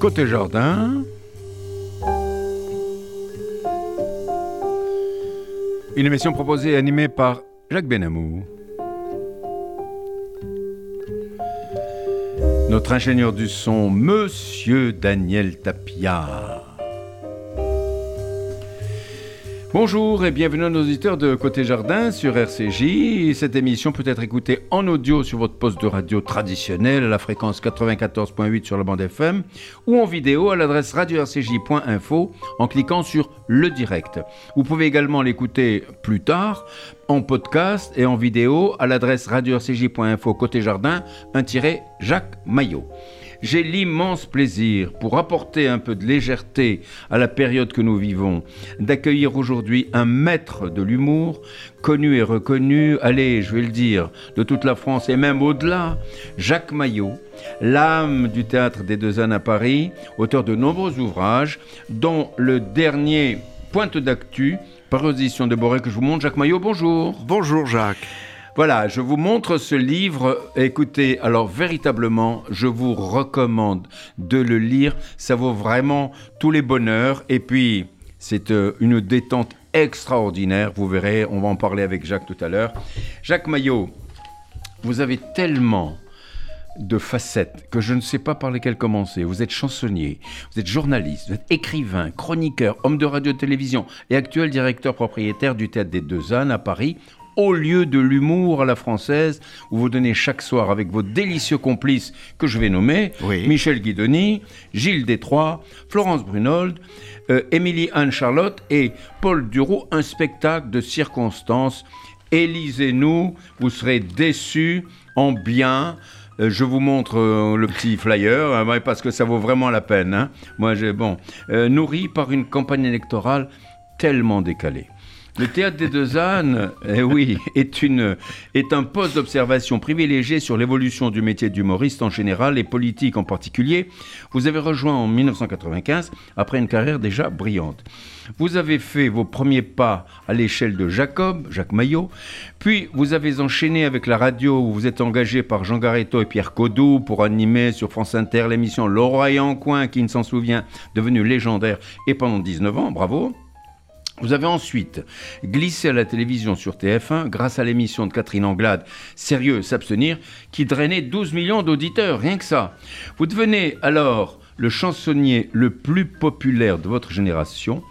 Côté Jardin. Une émission proposée et animée par Jacques Benamou. Notre ingénieur du son, Monsieur Daniel Tapia. Bonjour et bienvenue à nos auditeurs de Côté Jardin sur RCJ. Cette émission peut être écoutée en audio sur votre poste de radio traditionnel à la fréquence 94.8 sur la bande FM ou en vidéo à l'adresse radio-rcj.info en cliquant sur le direct. Vous pouvez également l'écouter plus tard en podcast et en vidéo à l'adresse radio-rcj.info côté jardin, un tiré Jacques Maillot j'ai l'immense plaisir, pour apporter un peu de légèreté à la période que nous vivons, d'accueillir aujourd'hui un maître de l'humour, connu et reconnu, allez, je vais le dire, de toute la France et même au-delà, Jacques Maillot, l'âme du théâtre des Deux Ânes à Paris, auteur de nombreux ouvrages, dont le dernier Pointe d'actu, par audition de Boré que je vous montre. Jacques Maillot, bonjour. Bonjour Jacques. Voilà, je vous montre ce livre. Écoutez, alors véritablement, je vous recommande de le lire. Ça vaut vraiment tous les bonheurs. Et puis, c'est euh, une détente extraordinaire. Vous verrez, on va en parler avec Jacques tout à l'heure. Jacques Maillot, vous avez tellement de facettes que je ne sais pas par lesquelles commencer. Vous êtes chansonnier, vous êtes journaliste, vous êtes écrivain, chroniqueur, homme de radio-télévision et actuel directeur propriétaire du Théâtre des Deux Ânes à Paris au lieu de l'humour à la française, où vous donnez chaque soir avec vos délicieux complices que je vais nommer, Michel Guidoni, Gilles Détroit, Florence Brunold, euh, Émilie Anne-Charlotte et Paul Duroux, un spectacle de circonstances. Élisez-nous, vous serez déçus en bien. Euh, je vous montre euh, le petit flyer, hein, parce que ça vaut vraiment la peine. Hein. Moi, j'ai bon, nourri par une campagne électorale tellement décalée. Le théâtre des deux ânes, eh oui, est, un poste d'observation privilégié sur l'évolution du métier d'humoriste en général et politique en particulier. Vous avez rejoint en 1995 après une carrière déjà brillante. Vous avez fait vos premiers pas à l'échelle de Jacob, Jacques Maillot, puis vous avez enchaîné avec la radio où vous êtes engagé par Jean Garetto et Pierre Codou pour animer sur France Inter l'émission L'Oreille coin, qui ne s'en souvient, devenue légendaire, et pendant 19 ans, bravo. Vous avez ensuite glissé à la télévision sur TF1 grâce à l'émission de Catherine Anglade, Sérieux s'abstenir, qui drainait 12 millions d'auditeurs, rien que ça. Vous devenez alors le chansonnier le plus populaire de votre génération,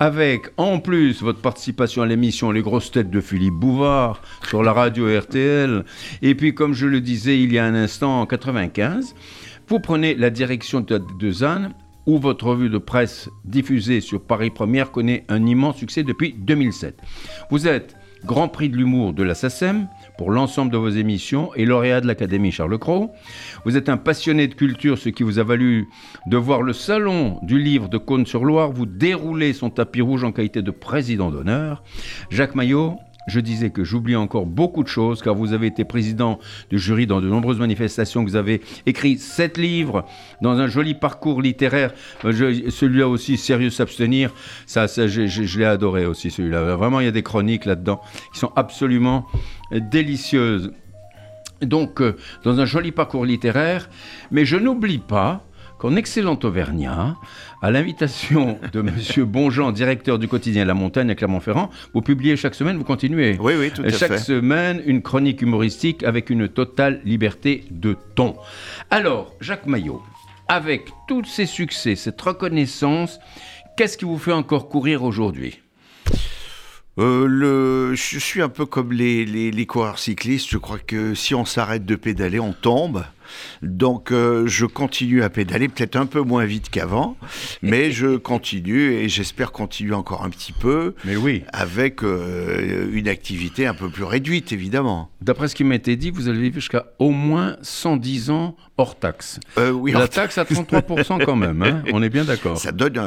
avec en plus votre participation à l'émission Les grosses têtes de Philippe Bouvard sur la radio RTL, et puis comme je le disais il y a un instant en 95, vous prenez la direction de, de Zanne où votre revue de presse diffusée sur Paris Première connaît un immense succès depuis 2007. Vous êtes Grand Prix de l'humour de la SACEM pour l'ensemble de vos émissions et lauréat de l'Académie Charles Cros. Vous êtes un passionné de culture, ce qui vous a valu de voir le salon du livre de Cône-sur-Loire vous dérouler son tapis rouge en qualité de président d'honneur. Jacques Maillot, je disais que j'oublie encore beaucoup de choses, car vous avez été président du jury dans de nombreuses manifestations, vous avez écrit sept livres dans un joli parcours littéraire, euh, celui-là aussi, Sérieux s'abstenir, ça, je, l'ai adoré aussi celui-là. Vraiment, il y a des chroniques là-dedans qui sont absolument délicieuses. Donc, euh, dans un joli parcours littéraire, mais je n'oublie pas qu'en excellent auvergnat, à l'invitation de Monsieur Bonjean, directeur du quotidien La Montagne à Clermont-Ferrand, vous publiez chaque semaine, vous continuez. Oui, oui, tout à chaque fait. Chaque semaine, une chronique humoristique avec une totale liberté de ton. Alors, Jacques Maillot, avec tous ces succès, cette reconnaissance, qu'est-ce qui vous fait encore courir aujourd'hui? Euh, le, je suis un peu comme les, les, les coureurs cyclistes. Je crois que si on s'arrête de pédaler, on tombe. Donc euh, je continue à pédaler, peut-être un peu moins vite qu'avant, mais je continue et j'espère continuer encore un petit peu. Mais oui. Avec euh, une activité un peu plus réduite, évidemment. D'après ce qui m'a été dit, vous allez vivre jusqu'à au moins 110 ans hors taxe. Euh, oui, La taxe à 33% quand même, hein on est bien d'accord. Ça donne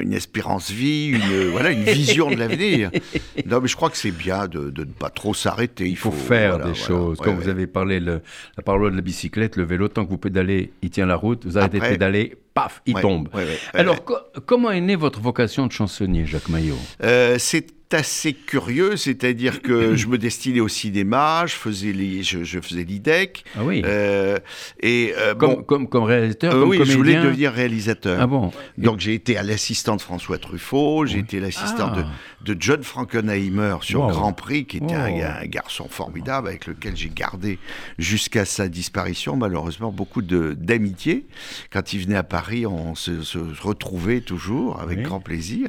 une espérance vie, une, voilà, une vision de l'avenir. Non, mais je crois que c'est bien de, ne pas trop s'arrêter. Il faut, faire des choses. Comme vous avez parlé le, la parole de la bicyclette, le vélo, tant que vous pédalez, il tient la route. Vous arrêtez de pédaler, paf, il tombe. Alors, comment est née votre vocation de chansonnier, Jacques Maillot? Euh, C'est assez curieux, c'est-à-dire que je me destinais au cinéma, je faisais les, je, je faisais l'IDEC. Ah oui. euh, et euh, Comme, bon, comme, comme réalisateur, euh, comme oui, comédien. je voulais devenir réalisateur. Ah bon Donc j'ai été à l'assistant de François Truffaut, j'ai été l'assistant Ah. de, de John Frankenheimer sur Wow. Grand Prix, qui était un, Wow. ga- un garçon formidable avec lequel j'ai gardé jusqu'à sa disparition malheureusement beaucoup d'amitié. Quand il venait à Paris, on se, se retrouvait toujours avec Oui. grand plaisir.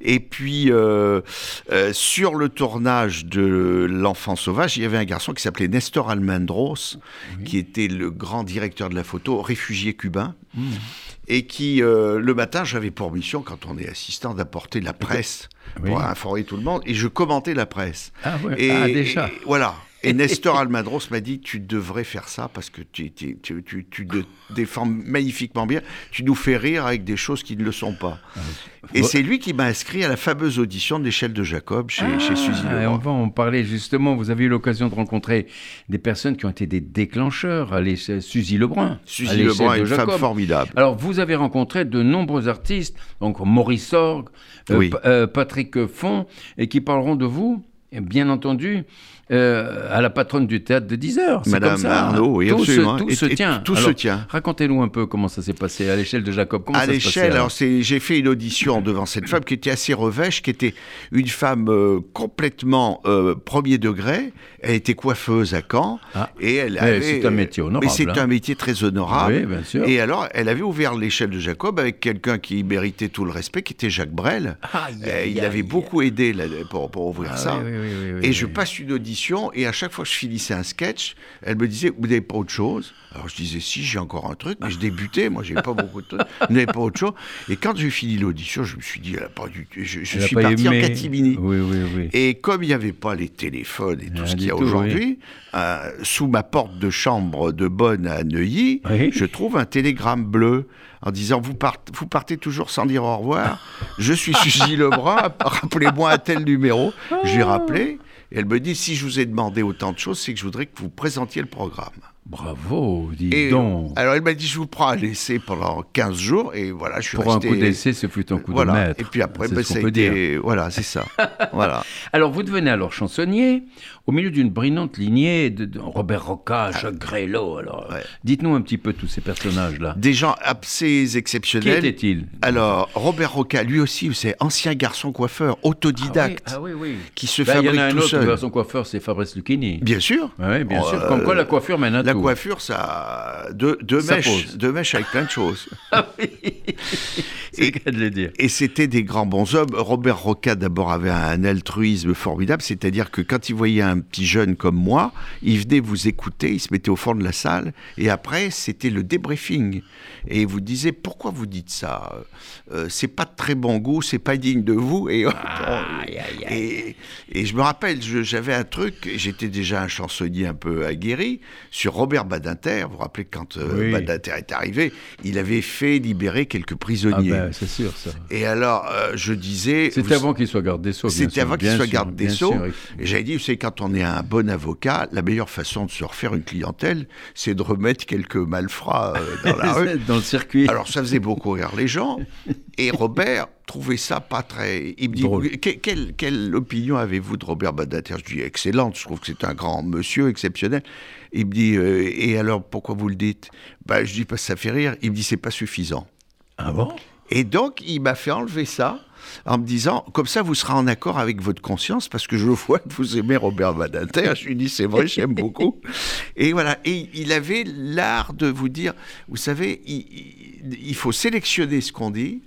Et puis, euh, euh, sur le tournage de L'Enfant Sauvage, il y avait un garçon qui s'appelait Nestor Almendros, qui était le grand directeur de la photo, réfugié cubain, Mmh. et qui, euh, le matin, j'avais pour mission, quand on est assistant, d'apporter la presse Oui. pour informer tout le monde, et je commentais la presse. Ah, ouais. Et, Ah, déjà. et voilà. Et Nestor Almadros m'a dit tu devrais faire ça parce que tu, tu, défends magnifiquement bien. Tu nous fais rire avec des choses qui ne le sont pas. Et Ouais. c'est lui qui m'a inscrit à la fameuse audition de l'échelle de Jacob chez, chez Suzy Ah, et Leroy. on va en parler justement. Vous avez eu l'occasion de rencontrer des personnes qui ont été des déclencheurs. Suzy Lebrun. Suzy Lebrun est une femme formidable. Alors, vous avez rencontré de nombreux artistes, donc Maurice Sorg, euh, Oui. Euh, Patrick Font, et qui parleront de vous, et bien entendu, euh, à la patronne du théâtre de 10 heures. C'est Madame comme ça. Arnaud, oui, tout absolument. Se, tout Et- se et tient. tout se tient. Racontez-nous un peu comment ça s'est passé à l'échelle de Jacob. Comment à l'échelle, alors j'ai fait une audition devant cette femme qui était assez revêche, qui était une femme euh, complètement euh, premier degré. Elle était coiffeuse à Caen Ah. et elle Mais avait. c'est un métier honorable, Mais c'est hein. un métier très honorable. Oui, bien sûr. Et alors, elle avait ouvert l'échelle de Jacob avec quelqu'un qui méritait tout le respect, qui était Jacques Brel. Euh, il avait beaucoup aidé là, pour, pour ouvrir Ah, ça. oui, oui, oui, oui, oui, et je oui. passe une audition et à chaque fois que je finissais un sketch, elle me disait Vous n'avez pas autre chose? Alors je disais Si, j'ai encore un truc, mais je débutais, moi j'ai pas beaucoup de trucs. Vous n'avez pas autre chose Et quand j'ai fini l'audition, je me suis dit Elle a pas du tout. Je, suis pas parti aimé. en catimini. Oui, oui, oui. Et comme il n'y avait pas les téléphones et tout Rien ce qu'il y a aujourd'hui, euh, sous ma porte de chambre de Bonne à Neuilly, je trouve un télégramme bleu en disant vous, part- vous partez toujours sans dire au revoir. Je suis Suzy Lebrun, rappelez-moi un tel numéro. Je lui ai rappelé. Et elle me dit si je vous ai demandé autant de choses, c'est que je voudrais que vous présentiez le programme. Bravo, dis Et donc. alors elle m'a dit je vous prends à l'essai pendant 15 jours et voilà, je suis Pour resté. un coup d'essai, ce fut un coup voilà. de maître. Et puis après, C'est ben, ce qu'on peut été- dire. voilà, c'est ça. voilà. Alors, vous devenez alors chansonnier au milieu d'une brillante lignée de, de Robert Roca, Jacques Grélot. Alors, Ouais. dites-nous un petit peu tous ces personnages-là. Des gens assez Qui exceptionnels. étaient-ils Alors, Robert Roca, lui aussi, c'est ancien garçon coiffeur, autodidacte, Ah oui, oui. oui. qui se Ben, Il y en fabrique a un tout autre, seul. son coiffeur, c'est Fabrice Lucchini. Bien sûr. Oui, bien sûr. euh, Comme quoi, la coiffure mène à La tout. coiffure, ça deux, deux Ça mèches, pose. deux mèches avec plein de choses. C'est le cas de le dire. Et c'était des grands bons hommes. Robert Roca, d'abord, avait un altruisme formidable, c'est-à-dire que quand il voyait un petit jeune comme moi, il venait vous écouter, il se mettait au fond de la salle, et après, c'était le débriefing. Et vous disait, pourquoi vous dites ça? Euh, C'est pas de très bon goût, c'est pas digne de vous. Et, et, et je me rappelle, j'avais un truc, j'étais déjà un chansonnier un peu aguerri, sur Robert Badinter. Vous vous rappelez quand euh, Oui. Badinter est arrivé, il avait fait libérer quelques Ah prisonniers. ben, c'est sûr, ça. Et alors, euh, je disais. C'était vous- avant qu'il soit garde des Sceaux. C'était avant qu'il soit garde des Sceaux. Et j'avais dit, vous savez, quand on est un bon avocat, la meilleure façon de se refaire une clientèle, c'est de remettre quelques malfrats euh, dans la rue. Dans le circuit. Alors, ça faisait beaucoup rire les gens. Et Robert trouvait ça pas très. Il me dit. Que- quelle, quelle opinion avez-vous de Robert Badinter? Je dis excellente, je trouve que c'est un grand monsieur exceptionnel. Il me dit euh, Et alors, pourquoi vous le dites? Bah, Je dis Parce que ça fait rire. Il me dit C'est pas suffisant. Ah bon? Et donc, il m'a fait enlever ça en me disant, comme ça, vous serez en accord avec votre conscience, parce que je vois que vous aimez Robert Badinter. Je lui dis, c'est vrai, j'aime beaucoup. Et voilà. Et il avait l'art de vous dire, vous savez, il, faut sélectionner ce qu'on dit.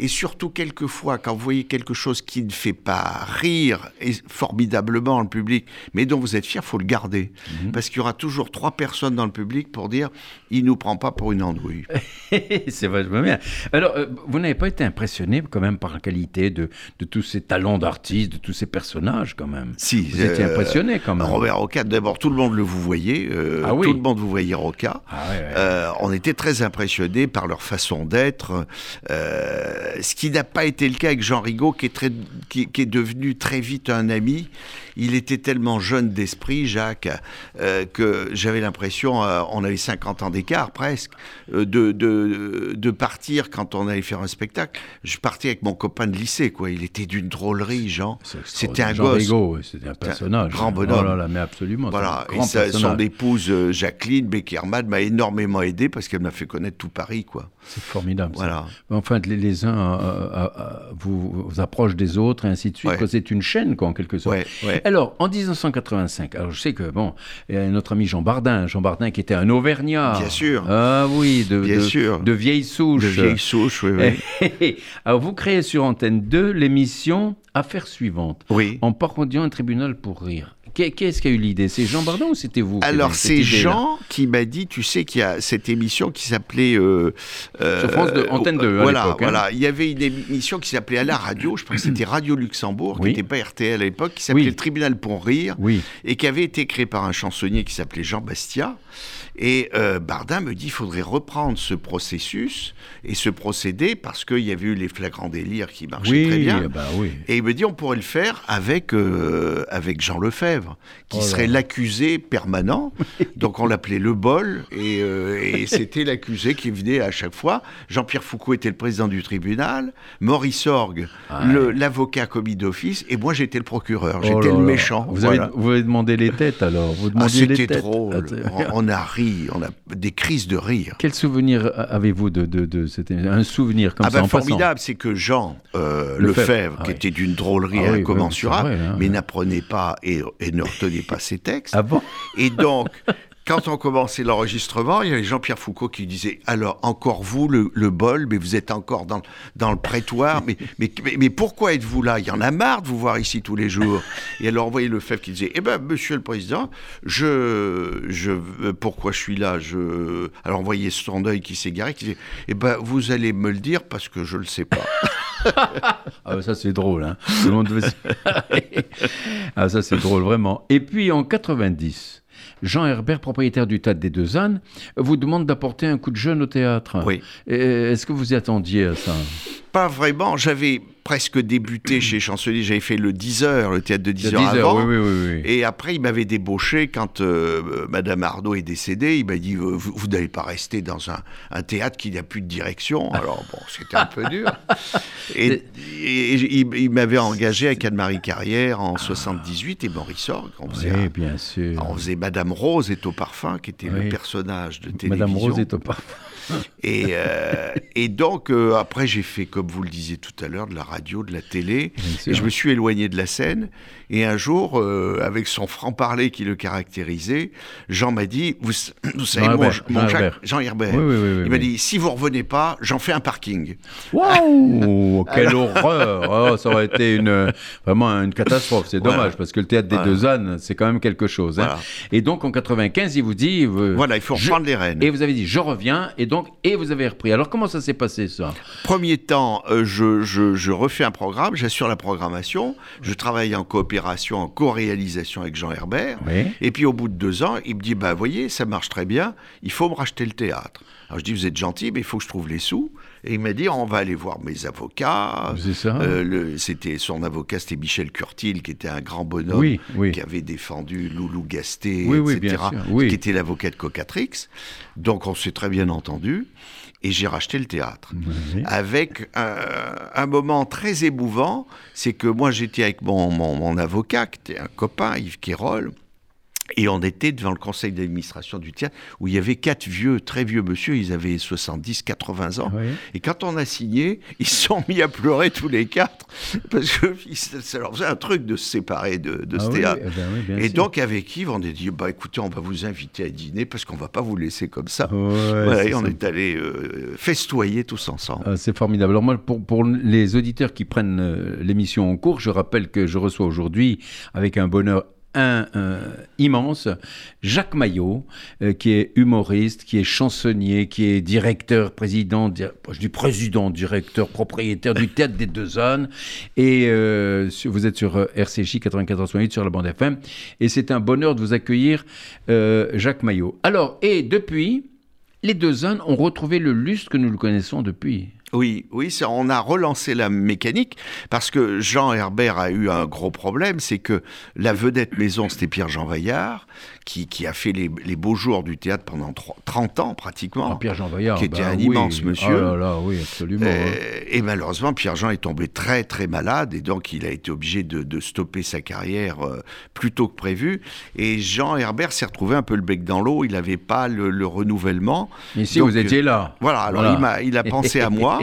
Et surtout, quelquefois, quand vous voyez quelque chose qui ne fait pas rire et formidablement le public, mais dont vous êtes fier, faut le garder. Parce qu'il y aura toujours trois personnes dans le public pour dire, il nous prend pas pour une andouille. c'est vachement bien. Alors, euh, vous n'avez pas été impressionné quand même par la qualité de, de tous ces talents d'artistes, de tous ces personnages quand même? Si, Vous étiez euh, impressionné quand même. Robert Roca, d'abord, tout le monde le vous voyait. euh, Ah oui. Tout le monde vous voyait Roca. Ah ouais, ouais. Euh, on était très impressionnés par leur façon d'être. euh, ce qui n'a pas été le cas avec Jean Rigaud, qui est, devenu très vite un ami. Il était tellement jeune d'esprit, Jacques, euh, que j'avais l'impression, euh, on avait 50 ans d'écart presque, euh, de, de, de partir quand on allait faire un spectacle. Je partais avec mon copain de lycée, quoi. Il était d'une drôlerie, Jean. C'était un Jean gosse. Rigaud, c'était un personnage. grand bonhomme. Oh là là, mais absolument. Voilà, un et son épouse Jacqueline Beckerman m'a énormément aidé parce qu'elle m'a fait connaître tout Paris, quoi. C'est formidable. ça. Voilà. Enfin, les, les uns euh, vous, vous approchent des autres et ainsi de suite. Ouais. C'est une chaîne, quoi, en quelque sorte. Ouais, ouais. Alors, en 1985, alors je sais que, bon, notre ami Jean Bardin, Jean Bardin qui était un Auvergnat. Bien sûr. Ah oui, de, Bien de, sûr. de vieille souche. De vieille souche, oui, oui. alors, vous créez sur Antenne 2 l'émission Affaires suivantes, Oui. en parodiant un tribunal pour rire. Qui, qui est-ce qui a eu l'idée? C'est Jean Bardin ou c'était vous Alors c'est Jean qui m'a dit, tu sais qu'il y a cette émission qui s'appelait euh, euh, France deux, Antenne deux, à voilà, hein. voilà. Il y avait une émission qui s'appelait à la radio, je pense que c'était Radio Luxembourg, Oui. qui n'était pas RTL à l'époque, qui s'appelait Oui. Le Tribunal pour rire, Oui. et qui avait été créé par un chansonnier qui s'appelait Jean Bastia. Et euh, Bardin me dit, il faudrait reprendre ce processus et ce procédé parce qu'il y avait eu les flagrants délires qui marchaient Oui, très bien. bah oui. Et il me dit on pourrait le faire avec, euh, avec Jean Lefebvre, qui Oh serait l'accusé permanent. Donc on l'appelait Le Bol, et, euh, et c'était l'accusé qui venait à chaque fois. Jean-Pierre Foucault était le président du tribunal, Maurice Orgue, Ah l'avocat commis d'office, et moi j'étais le procureur, Oh j'étais le méchant. Vous, voilà. avez, vous avez demandé les têtes alors vous Ah, c'était drôle. Ah, on a ri, on a des crises de rire. Quel souvenir avez-vous de, de, de un souvenir comme ah ça bah en formidable, c'est que Jean euh, Lefebvre, Lefebvre, ah qui oui. était d'une drôlerie Ah incommensurable, oui, c'est vrai, hein. mais n'apprenait pas et, et ne retenait pas ses textes. Ah bon? Et donc, quand on commençait l'enregistrement, il y avait Jean-Pierre Foucault qui disait Alors, encore vous, le, le bol, mais vous êtes encore dans, dans le prétoire, mais, mais, mais, pourquoi êtes-vous là? Il y en a marre de vous voir ici tous les jours. Et alors, on voyait Lefebvre qui disait Eh bien, monsieur le président, je, je, pourquoi je suis là? Je... Alors, on voyait son œil qui s'égarait, qui disait Eh bien, vous allez me le dire parce que je ne le sais pas. Ah ça c'est drôle, hein. Tout le monde ah ça c'est drôle vraiment. Et puis en 90, Jean Herbert, propriétaire du Théâtre des Deux Ânes, vous demande d'apporter un coup de jeune au théâtre. Oui. Est-ce que vous y attendiez à ça? Pas vraiment. J'avais presque débuté chez Chancelier. J'avais fait le 10 heures, le théâtre de 10 Il y heures a 10 avant. oui, oui, oui. oui. Et après, il m'avait débauché quand euh, Madame Arnaud est décédée. Il m'a dit euh, Vous, vous n'allez pas rester dans un, un théâtre qui n'a plus de direction. Alors, bon, c'était un peu dur. Et, et il, il m'avait engagé avec Anne-Marie Carrière en 78 et Maurice Orgue. On faisait, un- bien sûr. on faisait Madame Rose est au parfum, qui était le personnage de télévision. Madame Rose est au parfum. Et, euh, et donc, euh, après, j'ai fait, comme vous le disiez tout à l'heure, de la radio, de la télé. Et je me suis éloigné de la scène. Et un jour, euh, avec son franc-parler qui le caractérisait, Jean m'a dit Vous, vous savez, Jean mon, Herbert, mon Jean Jacques- Herbert. Jean Herbert. Oui, oui, oui, oui, il m'a dit Si vous revenez pas, j'en fais un parking. Waouh Quelle horreur Oh, Ça aurait été une, vraiment une catastrophe. C'est dommage, Voilà. parce que le théâtre des Voilà. deux ânes, c'est quand même quelque chose. hein. Voilà. Et donc, en 95, il vous dit... Voilà, il faut je- reprendre les rênes. Et vous avez dit, je reviens, et donc, et vous avez repris. Alors, comment ça s'est passé, ça? Premier temps, euh, je, je- je refais un programme, j'assure la programmation, je travaille en coopération, en co-réalisation avec Jean Herbert. Oui. Et puis au bout de deux ans, il me dit, bah voyez, ça marche très bien, il faut me racheter le théâtre. Alors je dis, vous êtes gentil, mais il faut que je trouve les sous. Et il m'a dit, on va aller voir mes avocats. C'est ça Euh, c'était son avocat, c'était Michel Curtil, qui était un grand bonhomme, Oui, oui. qui avait défendu Loulou Gasté, Oui, etc., qui était l'avocat de Cocatrix. Donc on s'est très bien entendu. Et j'ai racheté le théâtre avec un, un moment très émouvant, c'est que moi j'étais avec mon, mon, mon avocat, qui était un copain, Yves Quérol, et on était devant le conseil d'administration du théâtre, où il y avait quatre vieux, très vieux monsieur, ils avaient 70, 80 ans. Oui. Et quand on a signé, ils se sont mis à pleurer tous les quatre, parce que ça leur faisait un truc de se séparer de, de Ah ce oui, théâtre. eh ben oui, Et sûr. donc avec Yves, on a dit, bah écoutez, on va vous inviter à dîner, parce qu'on va pas vous laisser comme ça. Ouais, Voilà, c'est et on ça. est allé euh, festoyer tous ensemble. Ah, c'est formidable. Alors moi, pour, pour les auditeurs qui prennent euh, l'émission en cours, je rappelle que je reçois aujourd'hui, avec un bonheur un, un, immense, Jacques Maillot, euh, qui est humoriste, qui est chansonnier, qui est directeur, président, di- je dis président, directeur, propriétaire du Théâtre des Deux ânes. Et euh, vous êtes sur euh, RCJ 94.8 sur la bande FM. Et c'est un bonheur de vous accueillir, euh, Jacques Maillot. Alors, et depuis, les Deux ânes ont retrouvé le lustre que nous le connaissons depuis. Oui, oui, ça, on a relancé la mécanique parce que Jean Herbert a eu un gros problème, c'est que la vedette maison, c'était Pierre-Jean Vaillard, qui, qui, a fait les, les, beaux jours du théâtre pendant 30 ans pratiquement. Ah, Pierre-Jean Vaillard, qui était bah un oui. immense monsieur. Oh là là, oui, absolument. Euh, hein. et malheureusement, Pierre-Jean est tombé très très malade et donc il a été obligé de, de stopper sa carrière euh, plus tôt que prévu. Et Jean Herbert s'est retrouvé un peu le bec dans l'eau, il n'avait pas le, le, renouvellement. Ici, Donc, vous étiez là. Voilà, alors Voilà. Il, m'a, il a pensé à moi.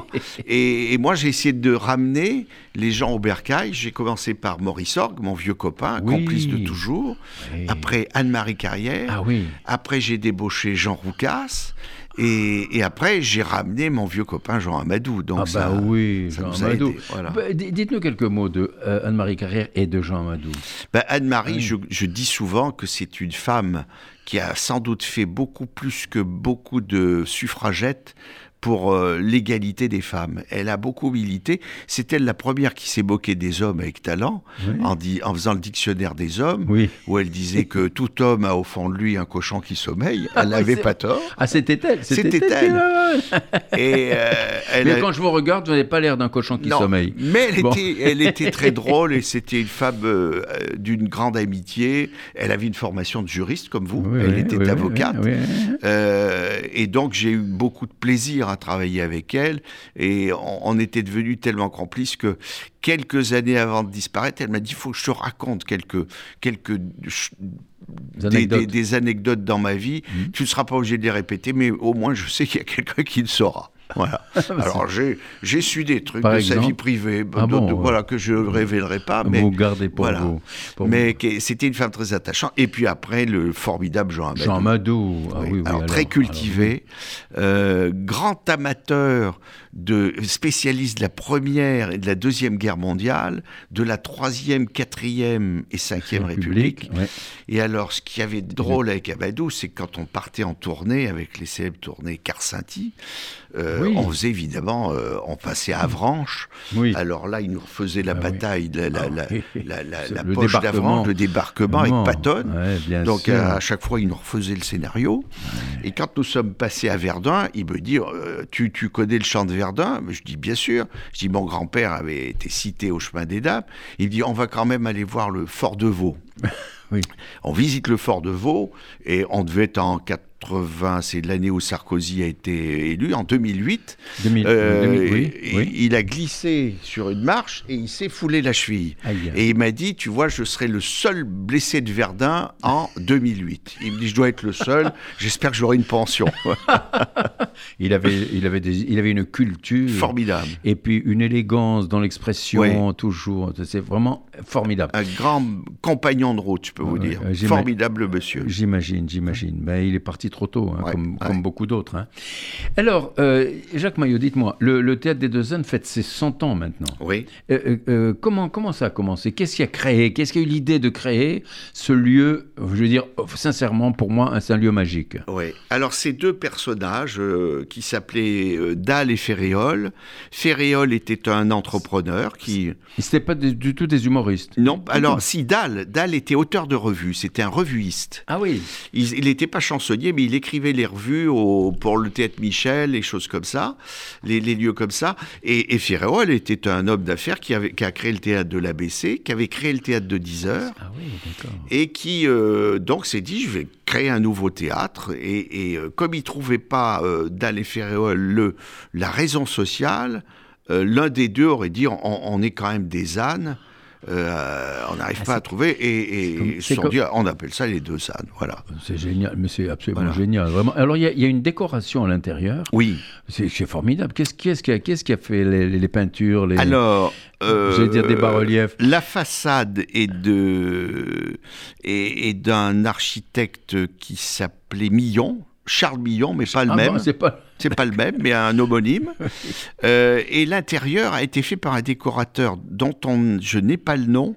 Et, et moi, j'ai essayé de ramener les gens au bercail. J'ai commencé par Maurice Orgue, mon vieux copain, Oui. complice de toujours. Oui. Après Anne-Marie Carrière. Ah oui. Après, j'ai débauché Jean Roucas. Et, et après, j'ai ramené mon vieux copain Jean Amadou. Donc ah bah ça, oui, ça Jean nous a Amadou. aidé, voilà. Bah, Dites-nous quelques mots de euh, Anne-Marie Carrière et de Jean Amadou. Ben, Anne-Marie, Oui. je, je dis souvent que c'est une femme qui a sans doute fait beaucoup plus que beaucoup de suffragettes pour euh, l'égalité des femmes. Elle a beaucoup milité. C'est elle la première qui s'est moquée des hommes avec talent Oui. en, di- en faisant le dictionnaire des hommes, Oui. où elle disait que tout homme a au fond de lui un cochon qui sommeille. Ah Elle n'avait pas tort. Ah, c'était elle C'était elle. Et euh, elle Mais a- quand je vous regarde, vous n'avez pas l'air d'un cochon qui Non, sommeille. Mais elle, Bon. était, elle était très drôle et c'était une femme euh, d'une grande amitié. Elle avait une formation de juriste comme vous. Oui, elle était avocate. et donc j'ai eu beaucoup de plaisir à travailler avec elle et on, on était devenus tellement complices que quelques années avant de disparaître, elle m'a dit il faut que je te raconte quelques quelques Des anecdotes. des- des anecdotes dans ma vie. Mhm. Tu ne seras pas obligé de les répéter, mais au moins je sais qu'il y a quelqu'un qui le saura. Voilà. Alors j'ai su des trucs Par de sa vie privée, Ah de- bon, de- ouais. voilà que je ne révélerai pas, mais vous gardez pour voilà. vous. pour mais c'était une femme très attachante. Et puis après le formidable Jean. Amadou. Jean Amadou. Ah, Oui. oui, oui, alors, très alors- cultivé, euh, grand amateur de spécialiste de la première et de la deuxième guerre mondiale, de la troisième, quatrième et cinquième République. ouais. Et alors, ce qui avait de drôle avec Amadou, c'est que quand on partait en tournée avec les célèbres tournées Carcinti, euh, Oui. on faisait évidemment, euh, on passait à Avranches. Oui. Alors là, il nous refaisait la Ah bataille, la, la, Ah la, le poche débarquement. d'Avranches, le débarquement avec. Patton. Ouais, Donc à chaque fois, il nous refaisait le scénario. Et quand nous sommes passés à Verdun, il me dit euh, tu, tu connais le chant de Verdun Je dis Bien sûr. Je dis Mon grand-père avait été cité au chemin des Dames. Il dit On va quand même aller voir le fort de Vaux. Oui. On visite le fort de Vaux et on devait être en 80, c'est l'année où Sarkozy a été élu, en 2008. 2000, Euh, 2000, oui, et- oui. Il a glissé sur une marche et il s'est foulé la cheville. Aïe. Et il m'a dit, tu vois, je serai le seul blessé de Verdun en 2008. Il me dit, je dois être le seul, j'espère que j'aurai une pension. Il avait, il avait, des- il avait une culture. Formidable. Et puis une élégance dans l'expression, toujours. C'est vraiment formidable. Un grand compagnon de route, je peux vous dire. Formidable monsieur. J'imagine, j'imagine. Mais il est parti trop tôt, hein, Ouais, comme, ouais. comme beaucoup d'autres. hein. Alors, euh, Jacques Maillot, dites-moi, le, le Théâtre des Deux Ânes fête ses 100 ans maintenant. Oui. Euh, euh, comment, comment ça a commencé? Qu'est-ce qui a créé? Qu'est-ce qui a eu l'idée de créer ce lieu Je veux dire, sincèrement, pour moi, c'est un lieu magique? Oui. Alors, ces deux personnages qui s'appelaient Dalle et Ferréol. Ferréol était un entrepreneur qui. C'était pas des- du tout des humoristes. Non, alors, si Dalle, Dalle était auteur de revues, c'était un revuiste. Ah oui. Il n'était pas chansonnier, mais il écrivait les revues au- pour le théâtre Michel, les choses comme ça, les, les lieux comme ça. Et, et Ferréol était un homme d'affaires qui, avait- qui a créé le théâtre de l'ABC, qui avait créé le théâtre de 10 heures. Ah oui, d'accord. et qui euh, donc s'est dit je vais créer un nouveau théâtre et, et, euh, comme il trouvait pas euh, dans les Ferréol le la raison sociale euh, l'un des deux aurait dit on, on est quand même des ânes euh, on n'arrive Ah, pas à trouver et, et comme- ils se c'est sont comme- dit on appelle ça les deux ânes voilà C'est génial, mais c'est absolument Voilà. génial. Vraiment. Alors, il y, a- il y a une décoration à l'intérieur. oui C'est formidable. Qu'est-ce qui, a- qu'est-ce qui a fait les, les peintures les... alors euh, J'allais dire des bas-reliefs. la façade est de est, est d'un architecte qui s'appelait Millon Charles Millon mais pas le Ah même bon, c'est pas... Le même, mais un homonyme. Euh, et l'intérieur a été fait par un décorateur dont on, je n'ai pas le nom,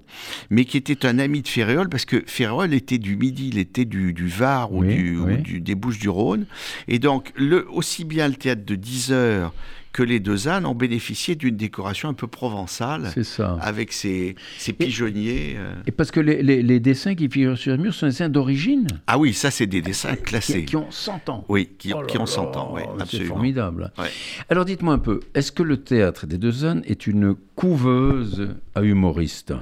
mais qui était un ami de Ferréol, parce que Ferréol était du Midi, il était du, du Var ou, Oui, du, ou du- des Bouches du Rhône. Et donc, le, aussi bien le théâtre de 10 heures que les deux ânes ont bénéficié d'une décoration un peu provençale. C'est ça. Avec ces, ces pigeonniers. euh. Et parce que les, les- les dessins qui figurent sur le mur sont des dessins d'origine. Ah oui, ça, c'est des dessins classés. qui ont 100 ans. Oui, qui, Oh là qui ont là, 100 ans, oui, C'est formidable. Ouais. Alors dites-moi un peu, est-ce que le théâtre des deux ânes est une couveuse à humoristes?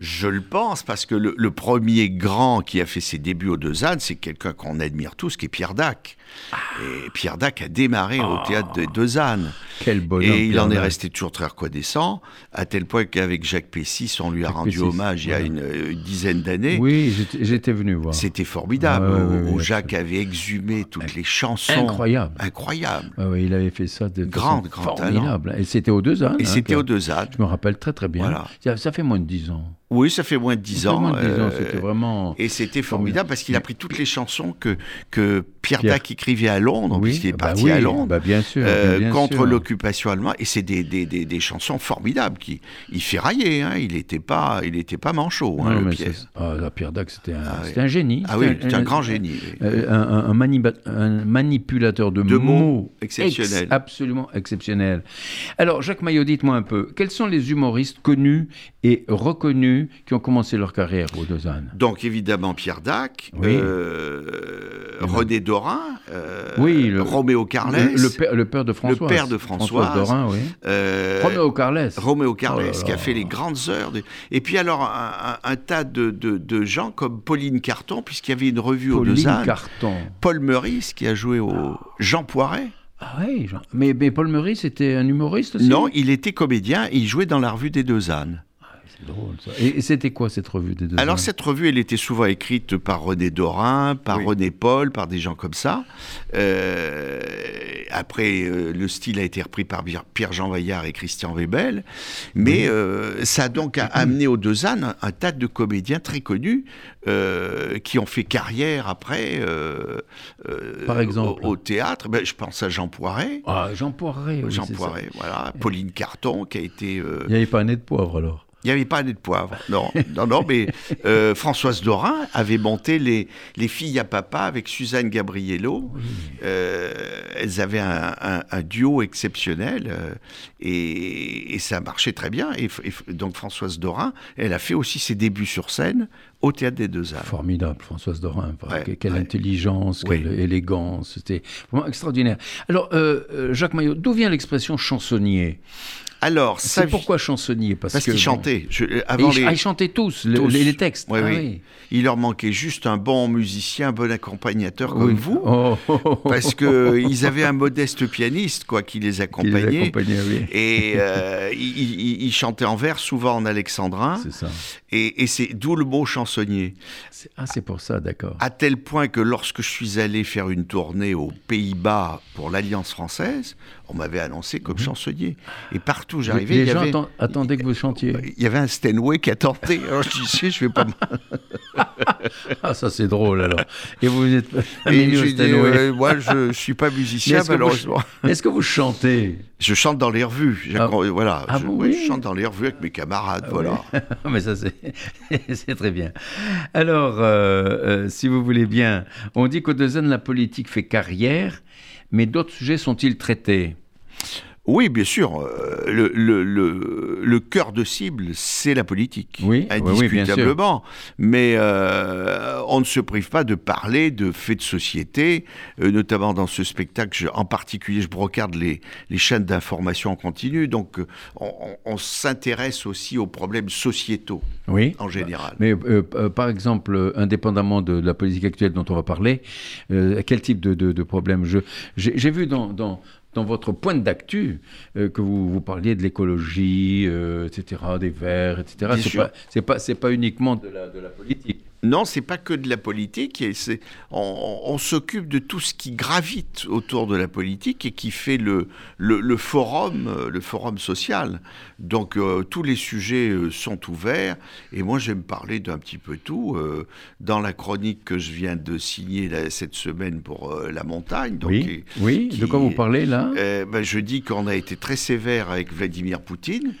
Je le pense, parce que le, le premier grand qui a fait ses débuts aux Deux Ânes, c'est quelqu'un qu'on admire tous, qui est Pierre Dac. Et Pierre Dac a démarré au théâtre des Deux Ânes. Quel bonhomme. Et il Pierre en est Dac. resté toujours très reconnaissant, à tel point qu'avec Jacques Pessis, on lui a Jacques rendu Pessis, hommage il y a une, une dizaine d'années. Oui, j'étais- venu voir. C'était formidable, Ah ouais, ouais, où, ouais, où ouais. Jacques avait exhumé toutes les chansons. Incroyable. Incroyable. Il avait fait ça de Grande, façon grand formidable. Et c'était aux deux ânes. Et hein, c'était aux Deux Ânes. Je me rappelle très très bien. Voilà. Ça, ça fait moins de 10 ans. Oui, ça fait moins de dix Ça fait ans. moins de 10 ans, euh, c'était vraiment... Et c'était formidable parce qu'il a pris toutes les chansons que, que Pierre, Pierre. Dac écrivait à Londres, puisqu'il est bah parti oui, à Londres. bah bien sûr. euh, bien contre l'occupation allemande et c'est des, des, des, des chansons formidables qui il fait railler hein, il n'était pas il était pas manchot hein, le c'est- ah, là, Pierre Dac, c'était un, Ah oui. c'était un génie. ah oui c'est un grand génie oui. Euh, un, un- manipulateur de, De mots mots, exceptionnel. ex- absolument exceptionnel. Alors, Jacques Maillot, dites-moi un peu, quels sont les humoristes connus et reconnus qui ont commencé leur carrière aux ânes donc évidemment Pierre Dac Oui. euh, René Dorin euh, Oui, le- Roméo Carles le, le père, le père de François. père de Françoise. Dorin, oui. euh, Roméo Carles. Roméo Carles, Oh qui a fait les grandes heures. de- Et puis alors, un, un- un tas de, de- de gens comme Pauline Carton, puisqu'il y avait une revue aux Pauline ânes. Carton. Paul Meurice, qui a joué au Jean Poiret. Ah oui, mais, mais Paul Meurice c'était un humoriste aussi? Non, il était comédien et il jouait dans la revue des deux ânes. C'est drôle ça. Et, et c'était quoi cette revue des deux Alors cette revue, elle était souvent écrite par René Dorin, par Oui. René Paul, par des gens comme ça. Euh, après, euh, le style a été repris par Pierre-Jean Vaillard et Christian Webel. Mais euh, ça a donc a- amené aux deux ânes un, un tas de comédiens très connus qui ont fait carrière après Par exemple au, au théâtre. Ben, je pense à Jean Poiret. Ah, Jean Poiret. oui, Jean. Poiret, voilà. Pauline Carton, qui a été... Il n'y avait pas un nez de poivre alors il n'y avait pas de poivre. Non, non, non, mais euh, Françoise Dorin avait monté les, les filles à papa avec Suzanne Gabriello. Euh, elles avaient un, un- un duo exceptionnel euh, et, et ça marchait très bien. Et, donc Françoise Dorin, elle a fait aussi ses débuts sur scène au Théâtre des Deux Arts. Formidable, Françoise Dorin. Ouais, quelle ouais. intelligence, Oui. quelle élégance. C'était vraiment extraordinaire. Alors, Jacques Maillot, d'où vient l'expression chansonnier? Alors, ça C'est pourquoi chansonnier Parce, Parce qu'ils chantaient. Je- et avant ils, les, ah, ils chantaient tous, le- tous. Les, les textes. Oui, Ah oui. Il leur manquait juste un bon musicien, un bon accompagnateur comme vous. Oh, Parce que ils avaient un modeste pianiste, quoi, qui les qui les accompagnait. Et euh, il, il- il chantait en vers, souvent en alexandrin. C'est ça. Et, et c'est d'où le mot chansonnier. Ah, c'est pour ça, d'accord. À tel point que lorsque je suis allé faire une tournée aux Pays-Bas pour l'Alliance française, on m'avait annoncé comme chansonnier. Et partout où j'arrivais. Les gens avait... attendaient que vous chantiez. Il y avait un Steinway qui attendait. Alors je disais, je vais pas. Ah, ça c'est drôle alors. Et vous êtes Et au dit, euh, moi, je, je suis pas musicien, que vous- malheureusement. Est-ce que vous chantez? Je chante dans les revues. Ah. voilà. Ah je, oui, je chante dans les revues avec mes camarades. voilà. Mais ça, c'est très bien. Alors, euh, euh, si vous voulez bien, on dit qu'au Deux la politique fait carrière, mais d'autres sujets sont-ils traités? Oui, bien sûr. euh, Le, le, le, le cœur de cible, c'est la politique. Oui. Indiscutablement. Mais euh, on ne se prive pas de parler de faits de société, euh, notamment dans ce spectacle. je- en particulier, je brocarde les, les chaînes d'information en continu. Donc, on, s'intéresse aussi aux problèmes sociétaux Oui. en général. Mais par exemple, indépendamment de la politique actuelle dont on va parler, quel type de, de, de problème J'ai j'ai vu dans, dans, dans votre pointe d'actu euh, que vous, vous parliez de l'écologie, euh, etc., des verts, etc. Bien C'est sûr. pas, c'est pas, uniquement de la, de la politique. Non, c'est pas que de la politique. et on on s'occupe de tout ce qui gravite autour de la politique et qui fait le, le, le forum, euh, le forum social. Donc euh, tous les sujets euh, sont ouverts. Et moi, j'aime parler d'un petit peu tout. euh, dans la chronique que je viens de signer là, cette semaine pour la montagne. Donc, oui, et- oui. De quoi vous parlez là? Euh, ben, je dis qu'on a été très sévère avec Vladimir Poutine,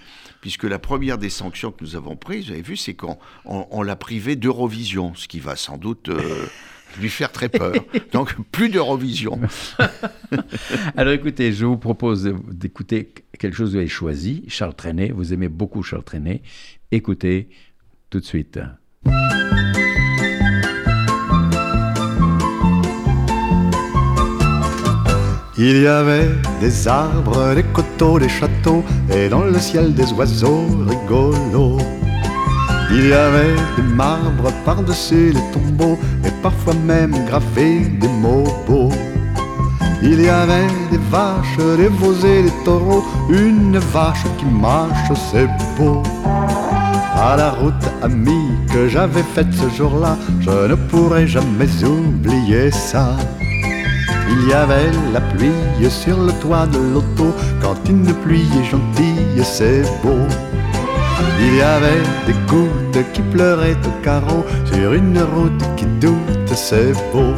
puisque la première des sanctions que nous avons prises, vous avez vu, c'est qu'on on, on l'a privé d'Eurovision, ce qui va sans doute euh, lui faire très peur. Donc plus d'Eurovision. Alors écoutez, je vous propose d'écouter quelque chose que vous avez choisi, Charles Trenet. Vous aimez beaucoup Charles Trenet. Écoutez tout de suite. Il y avait des arbres, des coteaux, des châteaux, et dans le ciel des oiseaux rigolos. Il y avait des marbres par-dessus les tombeaux, et parfois même gravés des mots beaux. Il y avait des vaches, des veaux et des taureaux, une vache qui marche, c'est beau. À la route amie que j'avais faite ce jour-là, je ne pourrai jamais oublier ça. Il y avait la pluie sur le toit de l'auto, quand une pluie est gentille, c'est beau. Il y avait des gouttes qui pleuraient au carreau sur une route qui doute, c'est beau.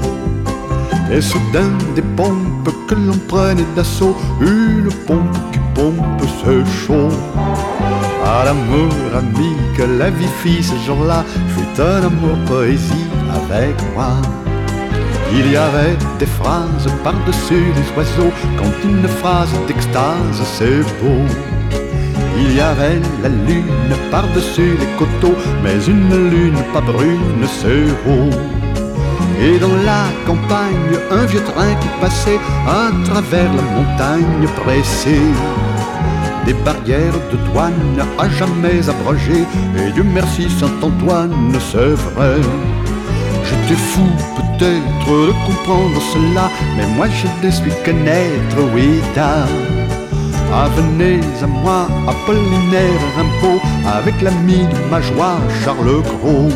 Et soudain des pompes que l'on prenait d'assaut, une pompe qui pompe, c'est chaud. À l'amour ami que la vie fit ce jour-là, fut un amour poésie avec moi. Il y avait des phrases par-dessus les oiseaux, quand une phrase d'extase, c'est beau. Il y avait la lune par-dessus les coteaux, mais une lune pas brune, c'est beau. Et dans la campagne, un vieux train qui passait à travers la montagne pressée. Des barrières de douane à jamais abrogées, et Dieu merci Saint-Antoine, c'est vrai. J'étais fou peut-être comprendre cela, mais moi je ne suis être, oui, Ah, venez à moi, Apollinaire Rimbaud, avec l'ami de ma joie, Charles Gros.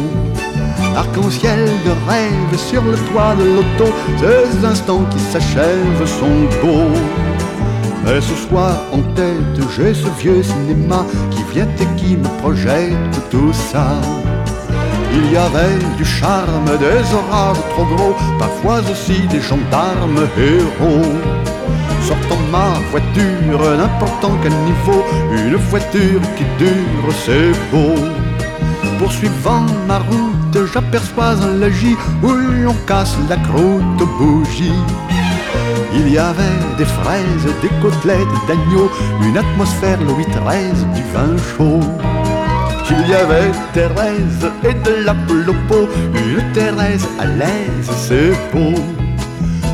Arc-en-ciel de rêve sur le toit de l'auto, ces instants qui s'achèvent sont beaux. Mais ce soir en tête, j'ai ce vieux cinéma qui vient et qui me projette tout ça. Il y avait du charme, des orages trop gros, parfois aussi des gendarmes héros. Sortant ma voiture, n'importe quel niveau, une voiture qui dure, c'est beau. Poursuivant ma route, j'aperçois un logis où l'on casse la croûte bougie. Il y avait des fraises, des côtelettes d'agneau, une atmosphère Louis XIII, du vin chaud. Il y avait Thérèse et de la poule une Thérèse à l'aise, c'est beau.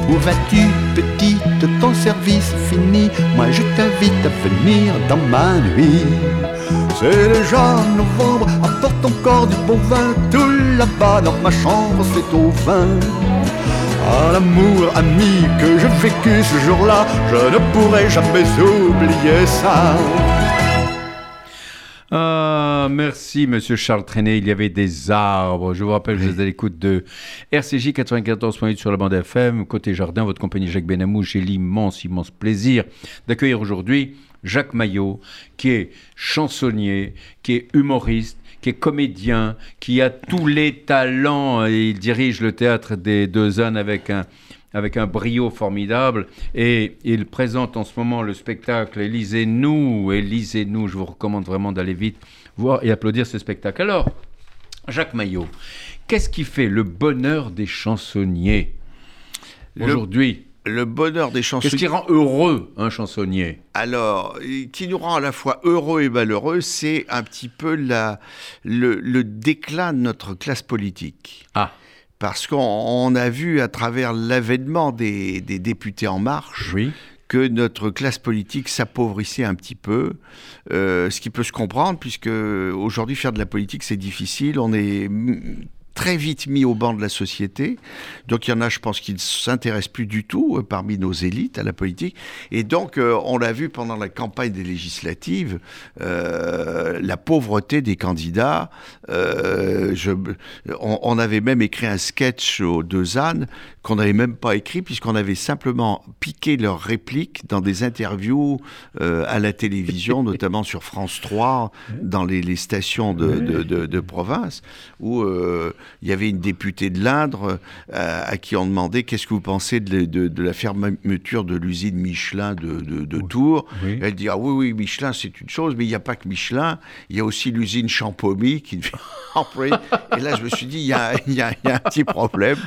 Où vas-tu, petite, ton service fini? Moi je t'invite à venir dans ma nuit. C'est déjà novembre, apporte encore du bon vin. Tout là-bas dans ma chambre, c'est au vin. À l'amour ami que j'ai vécu ce jour-là, je ne pourrai jamais oublier ça. Ah, merci, monsieur Charles Trenet. Il y avait des arbres. Je vous rappelle, vous êtes à l'écoute de RCJ 94.8 sur la bande FM. Côté jardin, votre compagnie Jacques Benamou. J'ai l'immense, immense plaisir d'accueillir aujourd'hui Jacques Maillot, qui est chansonnier, qui est humoriste, qui est comédien, qui a tous les talents. Il dirige le théâtre des Deux Ânes avec un avec un brio formidable. Et il présente en ce moment le spectacle Élisez-nous, Élisez-nous. Je vous recommande vraiment d'aller vite voir et applaudir ce spectacle. Alors, Jacques Maillot, qu'est-ce qui fait le bonheur des chansonniers aujourd'hui? le bonheur des chansonniers. Qu'est-ce qui rend heureux un chansonnier? Alors, qui nous rend à la fois heureux et malheureux, c'est un petit peu la, le, le, déclin de notre classe politique. Ah parce qu'on a vu à travers l'avènement des, députés en marche que notre classe politique s'appauvrissait un petit peu, euh, ce qui peut se comprendre puisque aujourd'hui faire de la politique c'est difficile, on est très vite mis au banc de la société. Donc il y en a, je pense, qui ne s'intéressent plus du tout euh, parmi nos élites à la politique. Et donc, euh, on l'a vu pendant la campagne des législatives, euh, la pauvreté des candidats. Je, on, avait même écrit un sketch aux deux ânes qu'on n'avait même pas écrit puisqu'on avait simplement piqué leurs répliques dans des interviews à la télévision, notamment sur France 3, dans les, stations de, de, de, province, où il y avait une députée de l'Indre euh, à qui on demandait qu'est-ce que vous pensez de, de- de la fermeture de l'usine Michelin de, Tours. Oui. Elle dit ah oui oui Michelin c'est une chose, mais il n'y a pas que Michelin, il y a aussi l'usine Champomy qui employée. Et là je me suis dit il y a, y a- y a un petit problème.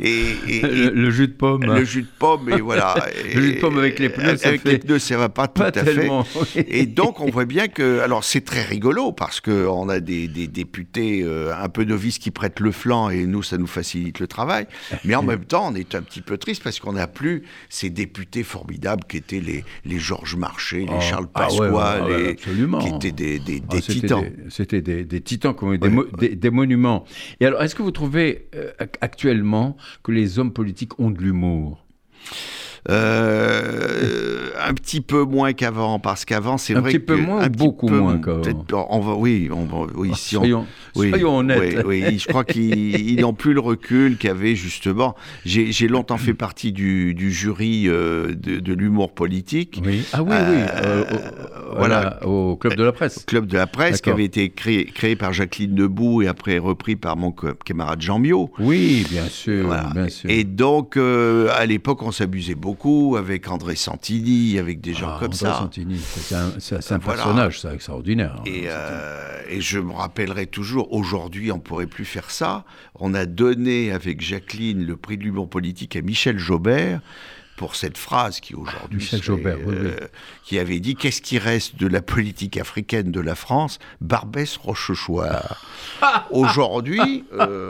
Et, et- Le, et le jus de pomme. le jus de pomme et voilà. Le jus de pomme avec les pneus, ça avec fait les pneus ça va pas tout à fait. oui. Et donc, on voit bien que. Alors, c'est très rigolo parce qu'on a des, des députés euh, un peu novices qui prêtent le flanc et nous, ça nous facilite le travail. Mais en même temps, on est un petit peu triste parce qu'on n'a plus ces députés formidables qui étaient les, les Georges Marchais, les Oh, Charles ah ouais, Pasqua, ouais, les- qui étaient des, des, Ah, des titans. C'était des, des titans, comme des, Ouais, mo- ouais. des- monuments. Et alors, est-ce que vous trouvez euh, ac- actuellement que les hommes politiques ont de l'humour? Euh, un petit peu moins qu'avant, parce qu'avant, c'est Un vrai petit peu moins un ou beaucoup peu- moins qu'avant On va, oui, on va, oui, si on, soyons, Oui, soyons honnêtes. Oui, oui, je crois qu'ils ils n'ont plus le recul qu'avait justement. J'ai longtemps fait partie du, du jury euh, de, de l'humour politique. Oui. Ah oui, oui. Euh, au, voilà. au club de la au presse. Club de la presse, qui avait été créé, créé par Jacqueline Debout et après repris par mon camarade Jean Miot. Oui, bien sûr, Voilà. bien sûr. Et donc, à l'époque, on s'amusait beaucoup avec André Santini, avec des gens Ah, comme André ça. Santini, c'est un, c'est- c'est un Voilà. personnage, ça, extraordinaire. Et, André euh, et je me rappellerai toujours, aujourd'hui, on ne pourrait plus faire ça. On a donné avec Jacqueline le prix de l'humour politique à Michel Jaubert pour cette phrase qui aujourd'hui Michel Jaubert, oui, oui. euh, qui avait dit qu'est-ce qui reste de la politique africaine de la France? Barbès Rochechouart. aujourd'hui, euh,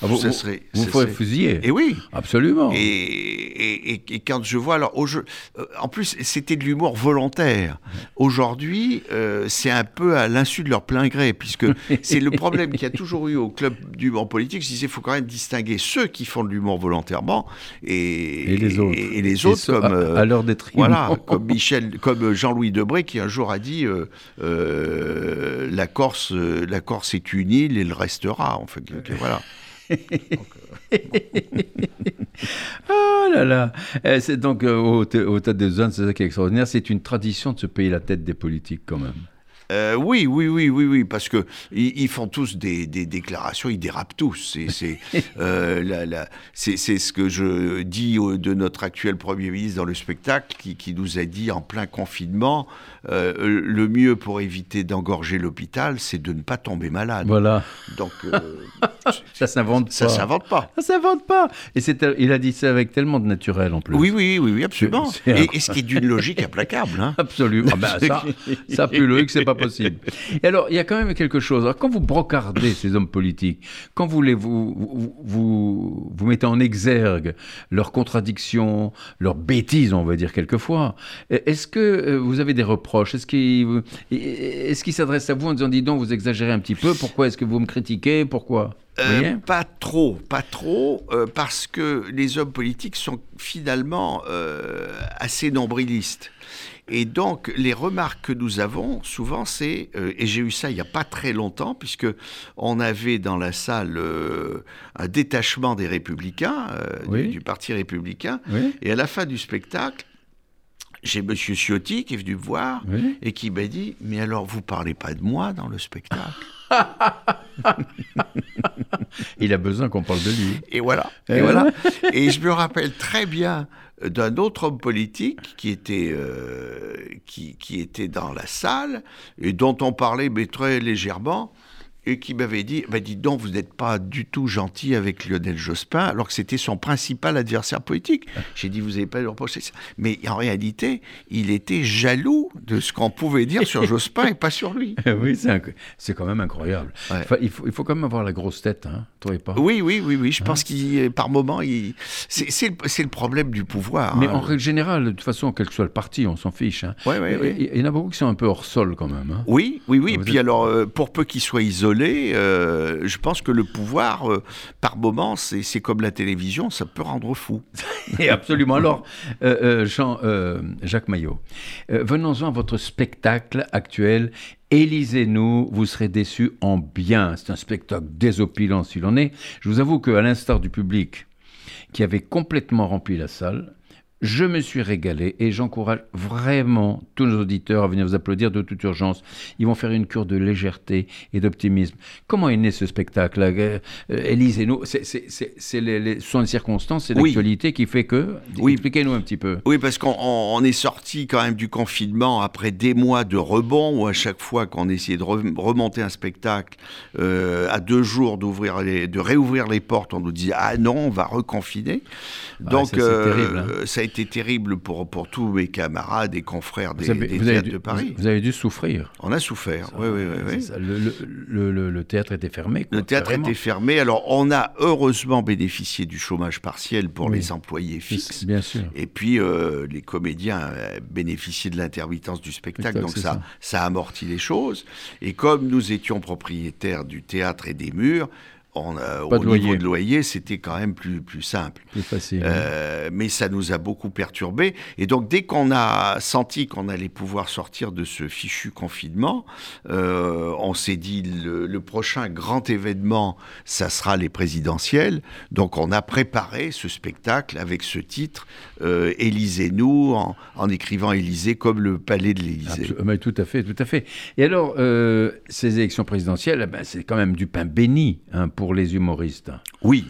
Ah, vous, ça vous- serait, vous ça ferez serait- fusiller. Et oui. Absolument. Et, et, et- et quand je vois, alors, au jeu, euh, en plus, c'était de l'humour volontaire. Aujourd'hui, euh, c'est un peu à l'insu de leur plein gré, puisque c'est le problème qu'il y a toujours eu au club d'humour politique. Je disais, il faut quand même distinguer ceux qui font de l'humour volontairement et, Et les autres. Et, et les autres, ça, comme. à, euh, à leur détriment. voilà, comme Michel, comme Jean-Louis Debré qui un jour a dit euh, euh, la Corse, euh, la Corse est une île et le restera. En fait, que- que voilà. Oh là là C'est donc euh, au, au Théâtre des Zones, c'est ça qui est extraordinaire. C'est une tradition de se payer la tête des politiques quand même. Euh, oui, oui, oui, oui, oui, parce que ils, ils font tous des, des déclarations, ils dérapent tous. C'est, euh, ce que je dis de notre actuel Premier ministre dans le spectacle, qui, qui nous a dit en plein confinement, euh, le mieux pour éviter d'engorger l'hôpital, c'est de ne pas tomber malade. Voilà. Donc, euh, Ça s'invente pas. ça s'invente pas. Ça s'invente pas. Et il a dit ça avec tellement de naturel en plus. Oui, oui, oui, oui, absolument. Et, ce qui est d'une logique implacable. Hein. Absolument. Ah ben, ça, ça plus logique, c'est pas Et alors, il y a quand même quelque chose. Quand vous brocardez ces hommes politiques, quand vous les vous, vous, vous, mettez en exergue leurs contradictions, leurs bêtises, on va dire quelquefois, est-ce que euh, vous avez des reproches? Est-ce qu'ils qu'ils s'adressent à vous en disant, dis donc, vous exagérez un petit peu Pourquoi est-ce que vous me critiquez? Pourquoi? Euh, pas trop, pas trop, euh, parce que les hommes politiques sont finalement euh, assez nombrilistes. Et donc, les remarques que nous avons, souvent, c'est, et j'ai eu ça il n'y a pas très longtemps, puisque on avait dans la salle un détachement des républicains, du- Parti républicain, Oui, et à la fin du spectacle, j'ai M. Ciotti qui est venu me voir oui. et qui m'a dit, mais alors vous parlez pas de moi dans le spectacle? Il a besoin qu'on parle de lui. Et voilà. Et Et, voilà. et je me rappelle très bien d'un autre homme politique qui était, euh, qui, qui était dans la salle et dont on parlait mais très légèrement et qui m'avait dit bah, Dites donc, vous n'êtes pas du tout gentil avec Lionel Jospin, alors que c'était son principal adversaire politique. J'ai dit Vous n'avez pas lui reprocher ça. Mais en réalité, il était jaloux de ce qu'on pouvait dire sur Jospin et pas sur lui. oui, c'est, quand même incroyable. Ouais. Enfin, il, faut, il faut quand même avoir la grosse tête, hein, trouvez pas Oui, oui, oui, oui. Je pense qu'il, par moment, il... c'est, le, le problème du pouvoir. Mais hein. en règle générale, de toute façon, quel que soit le parti, on s'en fiche. hein. Ouais, ouais. Il il y en a beaucoup qui sont un peu hors sol quand même. hein. Oui, oui, oui. Vous Puis êtes- alors, euh, pour peu qu'il soit euh, je pense que le pouvoir, euh, par moment, c'est, comme la télévision, ça peut rendre fou. Et absolument. Alors, euh, Jean, Jacques Maillot, venons-en à votre spectacle actuel. Élisez-nous, vous serez déçus en bien. C'est un spectacle désopilant s'il en est. Je vous avoue qu'à l'instar du public qui avait complètement rempli la salle, Je me suis régalé et j'encourage vraiment tous nos auditeurs à venir vous applaudir de toute urgence. Ils vont faire une cure de légèreté et d'optimisme. Comment est né ce spectacle euh, Élise et nous, c'est, c'est, c'est, c'est les, sont les circonstances, c'est Oui. l'actualité qui fait que. Oui. Expliquez-nous un petit peu. Oui, parce qu'on on- on est sorti quand même du confinement après des mois de rebond où à chaque fois qu'on essayait de re- remonter un spectacle euh, à deux jours d'ouvrir les, de réouvrir les portes, on nous disait ah non, on va reconfiner. Ah, Donc ça, c'est terrible, hein. ça a été terrible pour pour tous mes camarades et confrères des, avez, des théâtres dû, de Paris. vous avez dû souffrir. On a souffert. Oui, oui, oui. Le, le- le- le- le théâtre était fermé. quoi, Le théâtre était fermé. Alors, on a heureusement bénéficié du chômage partiel pour Oui. les employés fixes. Bien sûr. Et puis, euh, les comédiens euh, bénéficiaient de l'intermittence du spectacle, donc ça, ça. ça amortit les choses. Et comme nous étions propriétaires du théâtre et des murs, au de niveau loyer. de loyer, c'était quand même plus, plus simple. Plus facile. Euh, mais ça nous a beaucoup perturbé. Et donc, dès qu'on a senti qu'on allait pouvoir sortir de ce fichu confinement, euh, on s'est dit le, le prochain grand événement, ça sera les présidentielles. Donc, on a préparé ce spectacle avec ce titre, euh, Élisez-nous, en, en écrivant Élysée comme le palais de l'Élysée. Mais tout à fait, tout à fait. Et alors, euh, ces élections présidentielles, ben, c'est quand même du pain béni hein, pour les humoristes. Oui.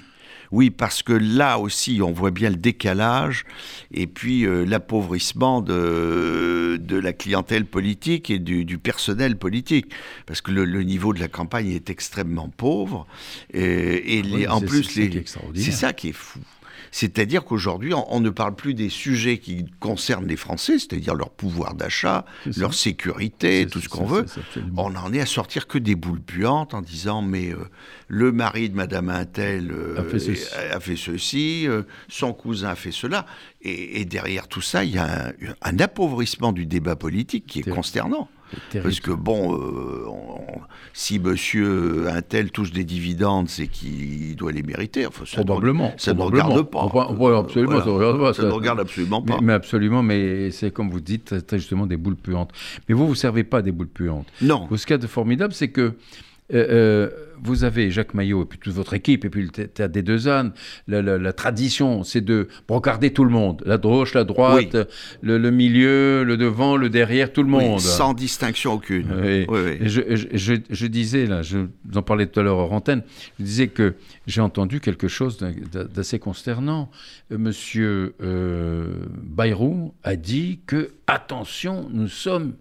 Oui, parce que là aussi, on voit bien le décalage et puis euh, l'appauvrissement de, de la clientèle politique et du, du personnel politique. Parce que le, le niveau de la campagne est extrêmement pauvre. Et, et Ah oui, les- en plus, c'est ça les- qui est extraordinaire. c'est ça qui est fou. C'est-à-dire qu'aujourd'hui, on, on ne parle plus des sujets qui concernent les Français, c'est-à-dire leur pouvoir d'achat, leur sécurité, tout ce qu'on veut. On en est à sortir que des boules puantes en disant mais euh, le mari de Madame Intel euh, A fait ceci. a fait ceci, euh, son cousin a fait cela, et, et derrière tout ça, il y a un, un appauvrissement du débat politique qui est consternant. Parce que bon, euh, on- si Monsieur Intel touche des dividendes, c'est qu'il doit les mériter. Enfin, ça ne- Probablement. ça ne regarde pas. Absolument, Voilà. ça ne regarde pas. Ça ne regarde absolument Mais, pas. mais absolument, mais c'est comme vous dites, très justement des boules puantes. Mais vous, vous ne servez pas des boules puantes. Non. Ce qu'il y a de formidable, c'est que euh, euh, vous avez Jacques Maillot et puis toute votre équipe, et puis le thé- théâtre des deux ânes. La, la- la tradition, c'est de brocarder tout le monde. La gauche, la droite, le, le milieu, le devant, le derrière, tout le Oui, monde. sans distinction aucune. Oui. Je, je- je- je disais, là, je vous en parlais tout à l'heure hors antenne, je disais que j'ai entendu quelque chose d'assez consternant. Euh, Monsieur euh, Bayrou a dit que, attention, nous sommes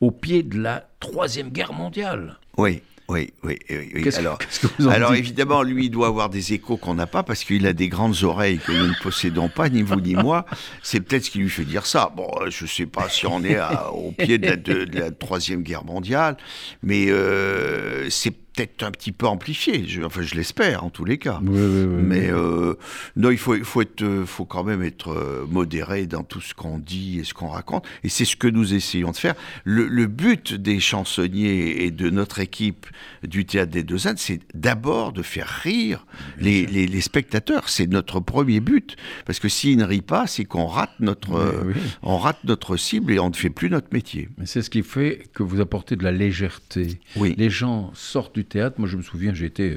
au pied de la Troisième Guerre mondiale. Oui, oui, oui. oui, oui. Qu'est-ce Alors, qu'est-ce que vous en Alors dites évidemment, lui, il doit avoir des échos qu'on n'a pas parce qu'il a des grandes oreilles que nous ne possédons pas, ni vous ni moi. C'est peut-être ce qui lui fait dire ça. Bon, euh, je ne sais pas si on est à- au pied de la, de- de la Troisième Guerre mondiale, mais euh, c'est peut-être un petit peu amplifié. Je, enfin, je l'espère en tous les cas. Oui, oui, oui. Mais euh, non, il faut, faut, être, euh, faut quand même être euh, modéré dans tout ce qu'on dit et ce qu'on raconte. Et c'est ce que nous essayons de faire. Le, le but des chansonniers et de notre équipe du Théâtre des Deux Indes, c'est d'abord de faire rire les, les- les spectateurs. C'est notre premier but. Parce que s'ils ne rient pas, c'est qu'on rate notre, on rate notre cible et on ne fait plus notre métier. Mais c'est ce qui fait que vous apportez de la légèreté. Oui. Les gens sortent du théâtre. Moi, je me souviens, j'étais.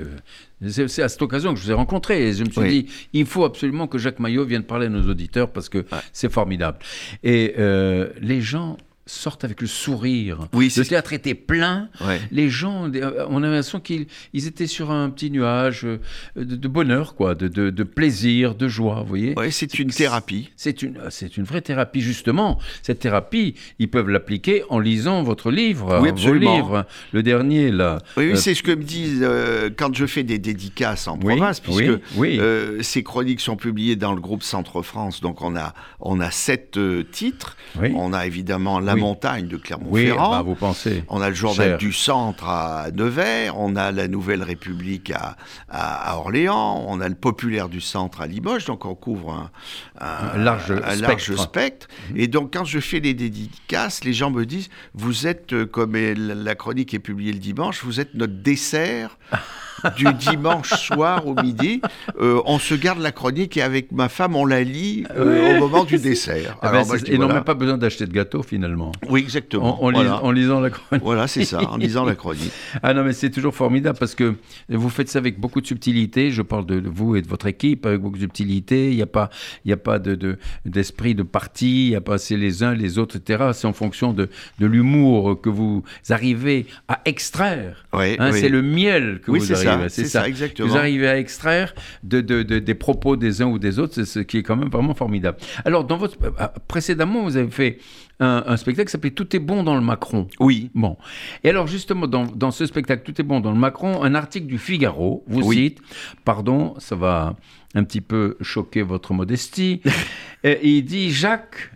euh, c'est à cette occasion que je vous ai rencontré. Et je me suis Oui. dit, il faut absolument que Jacques Maillot vienne parler à nos auditeurs parce que c'est formidable. Et euh, les gens sortent avec le sourire. Oui, le théâtre était plein. Ouais. Les gens, euh, on a l'impression qu'ils ils étaient sur un petit nuage euh, de, de bonheur, quoi, de, de- de plaisir, de joie, vous voyez. Ouais, c'est une thérapie. C'est une, c'est une vraie thérapie, justement. Cette thérapie, ils peuvent l'appliquer en lisant votre livre, Oui, vos livres. Le dernier, là. Oui, oui, Euh, c'est ce que me disent euh, quand je fais des dédicaces en Oui, province, puisque euh, ces chroniques sont publiées dans le groupe Centre France. Donc on a on a sept euh, titres. On a évidemment La Oui. Montagne de oui, Clermont-Ferrand. bah, vous pensez. On a le journal Cher. du centre à Nevers, on a la Nouvelle République à, à- à Orléans, on a le populaire du centre à Limoges, donc on couvre un, un- Un large un large spectre. Et donc quand je fais les dédicaces, les gens me disent, vous êtes, euh, comme la la chronique est publiée le dimanche, vous êtes notre dessert du dimanche soir au midi. Euh, on se garde la chronique et avec ma femme, on la lit euh, au moment du dessert. Ah ben, Alors, moi, je dis, et n'ont même pas besoin d'acheter de gâteau finalement. Oui, exactement. En, en lis- voilà. en lisant la chronique. Voilà, c'est ça, en lisant la chronique. Ah non, mais c'est toujours formidable parce que vous faites ça avec beaucoup de subtilité. Je parle de de vous et de votre équipe avec beaucoup de subtilité. Il n'y a pas, il y a pas de, de- d'esprit de parti. Il n'y a pas c'est les uns, les autres, etc. C'est en fonction de, de l'humour que vous arrivez à extraire. Ouais, Hein, oui. C'est le miel que Oui, vous c'est ça, arrivez. c'est ça, exactement. Vous arrivez à extraire de, de- de- des propos des uns ou des autres, c'est ce qui est quand même vraiment formidable. Alors, dans votre, euh, précédemment, vous avez fait un, un spectacle qui s'appelait Tout est bon dans le Macron. Oui. Bon. Et alors, justement, dans, dans ce spectacle Tout est bon dans le Macron, un article du Figaro vous Oui. cite, pardon, ça va un petit peu choquer votre modestie, et il dit Jacques,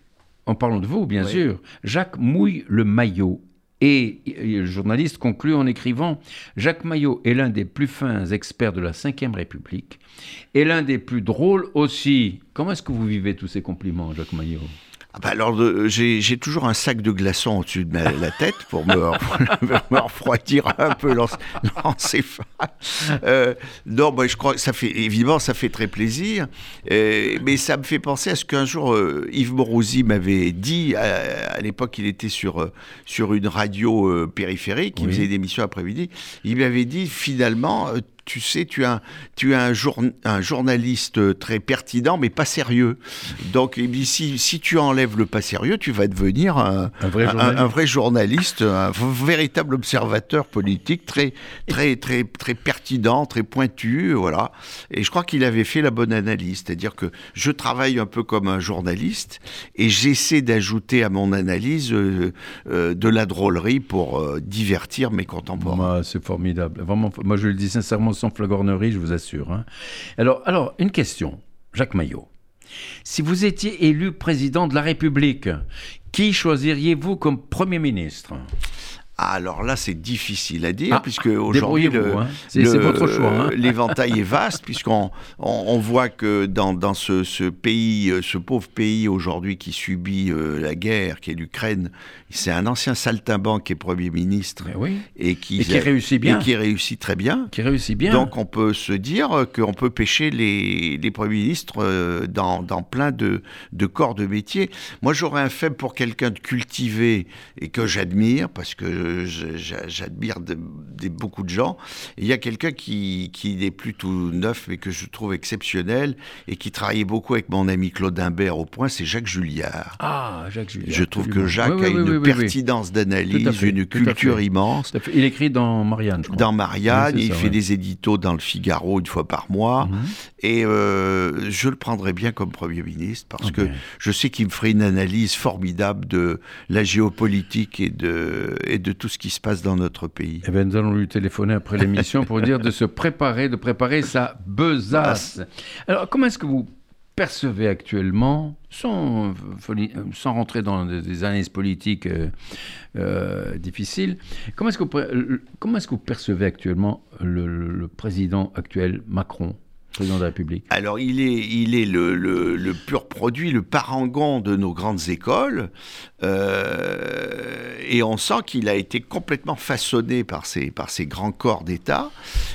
en parlant de vous, bien Oui. sûr, Jacques mouille le maillot. Et, et le journaliste conclut en écrivant Jacques Maillot est l'un des plus fins experts de la Ve République et l'un des plus drôles aussi. Comment est-ce que vous vivez tous ces compliments, Jacques Maillot? Ah bah alors, de- j'ai toujours un sac de glaçons au-dessus de ma, la tête pour me, me refroidir un peu l'en- l'encéphale. Euh, non, bah, je crois que ça fait, évidemment, ça fait très plaisir. Euh, mais ça me fait penser à ce qu'un jour, euh, Yves Morosi m'avait dit, à, à l'époque, il était sur, euh, sur une radio euh, périphérique, il Oui. faisait des émissions après-midi. Il m'avait dit, finalement, euh, tu sais, tu as un, jour- un journaliste très pertinent, mais pas sérieux. Donc, dit, si, si tu enlèves le pas sérieux, tu vas devenir un, Un vrai journaliste. un vrai journaliste, un v- véritable observateur politique, très, très, très, très pertinent, très pointu, voilà. Et je crois qu'il avait fait la bonne analyse, c'est-à-dire que je travaille un peu comme un journaliste et j'essaie d'ajouter à mon analyse euh, euh, de la drôlerie pour euh, divertir mes contemporains. C'est formidable. Vraiment, moi, je le dis sincèrement, sans flagornerie, je vous assure. hein. Alors, alors, une question, Jacques Maillot. Si vous étiez élu président de la République, qui choisiriez-vous comme Premier ministre? Alors là, c'est difficile à dire, Ah, puisque aujourd'hui, hein. C'est- le- c'est votre choix, hein. l'éventail est vaste, puisqu'on on, on voit que dans, dans ce, ce pays, euh, ce pauvre pays aujourd'hui qui subit euh, la guerre, qui est l'Ukraine, c'est un ancien saltimbanque qui est Premier ministre oui. et qui, Et qui réussit bien. et qui réussit très bien. Qui réussit bien. Donc on peut se dire qu'on peut pêcher les, les premiers ministres euh, dans, dans plein de, de corps de métier. Moi j'aurais un faible pour quelqu'un de cultivé et que j'admire parce que j'admire de- beaucoup de gens. Il y a quelqu'un qui, qui n'est plus tout neuf mais que je trouve exceptionnel et qui travaillait beaucoup avec mon ami Claude Imbert au point, c'est Jacques Julliard. Ah, Jacques Julien. Je trouve absolument. que Jacques Oui, oui, a une. Pertinence d'analyse, une culture immense. Il écrit dans Marianne, je crois. Dans Marianne, Oui, il fait ouais. des éditos dans le Figaro une fois par mois. Mhm. Et euh, je le prendrais bien comme Premier ministre parce Ok. que je sais qu'il me ferait une analyse formidable de la géopolitique et de, et de tout ce qui se passe dans notre pays. Eh bien, nous allons lui téléphoner après l'émission pour dire de se préparer, de préparer sa besace. Alors, comment est-ce que vous percevez actuellement, sans, euh, sans rentrer dans des, analyses politiques euh, euh, difficiles, comment est-ce que, vous, percevez actuellement le, le- le président actuel, Macron, président de la République Alors, il est, il est le, le- le pur produit, le parangon de nos grandes écoles. euh, et on sent qu'il a été complètement façonné par ces, par ces grands corps d'État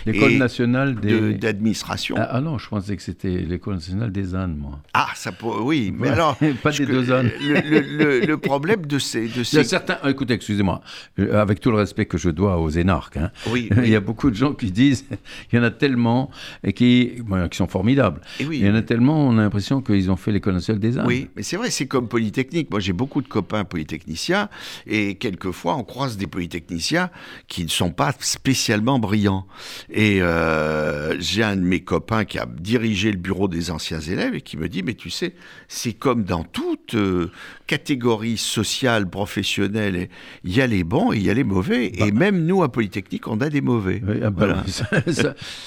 L'école nationale des... d'administration. ah, ah non, je pensais que c'était l'école nationale des ânes, moi. Ah, ça peut, oui, mais Ouais, alors. pas des deux ânes. Le, problème de ces. De Il y a ces... certains, ah, écoutez, excusez-moi, euh, avec tout le respect que je dois aux énarques, hein, Oui, il y a beaucoup de gens qui disent, il y en a tellement, et qui, qui sont formidables. Et oui. Il y en a tellement, on a l'impression qu'ils ont fait l'école nationale des arts. Oui, mais c'est vrai, c'est comme Polytechnique. Moi, j'ai beaucoup de copains polytechniciens et quelquefois, on croise des polytechniciens qui ne sont pas spécialement brillants. Et euh, j'ai un de mes copains qui a dirigé le bureau des anciens élèves et qui me dit, mais tu sais, c'est comme dans toute euh, catégorie sociale, professionnelle. Il y a les bons et il y a les mauvais. et même nous, à Polytechnique, on a des mauvais. Oui, ah bah Voilà.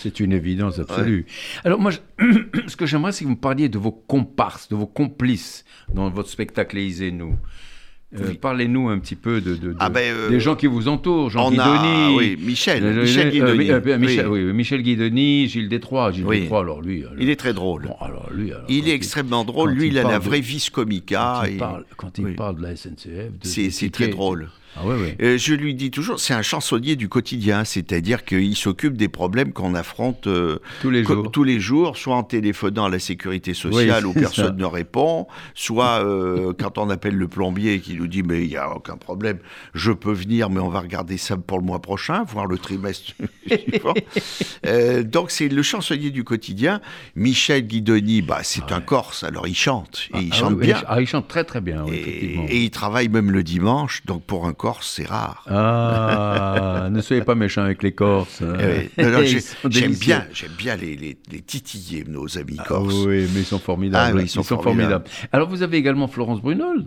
c'est une évidence absolue. Alors moi, je- ce que j'aimerais, c'est que vous me parliez de vos comparses, de vos complices dans votre spectacle Élysée-nous. Euh, Oui. Parlez-nous un petit peu de, de- de- Ah ben, euh, des gens qui vous entourent, Jean-Guy on a, Denis. oui, Michel, Euh, Michel Guidoni. Michel, Oui. oui, Michel Guidoni, Gilles Détroit. Gilles. Détroit, alors lui. alors- Il est très drôle. Bon, alors lui, alors, Il est extrêmement drôle. Lui, il il a la vraie vis comica. Quand il et- parle, quand il oui. parle de la SNCF, C'est très drôle. Ah. Euh, je lui dis toujours, c'est un chansonnier du quotidien, c'est-à-dire qu'il s'occupe des problèmes qu'on affronte euh, Tous les jours. tous les jours, soit en téléphonant à la sécurité sociale Oui, où personne ça. ne répond, soit euh, quand on appelle le plombier qui nous dit mais il n'y a aucun problème, je peux venir, mais on va regarder ça pour le mois prochain, voir le trimestre suivant. Donc c'est le chansonnier du quotidien. Michel Guidoni, bah, c'est un Corse, alors il chante, et il Ah chante oui, bien. Ah, il chante très très bien, oui, Et, effectivement. et il travaille même le dimanche, donc pour un Corse, c'est rare. Ah, ne soyez pas méchants avec les Corses. sont J'aime bien, j'aime bien les, les, les titiller, nos amis Ah corses. oui, mais ils sont formidables. Ah oui, ils sont formidables. Alors, vous avez également Florence Brunel.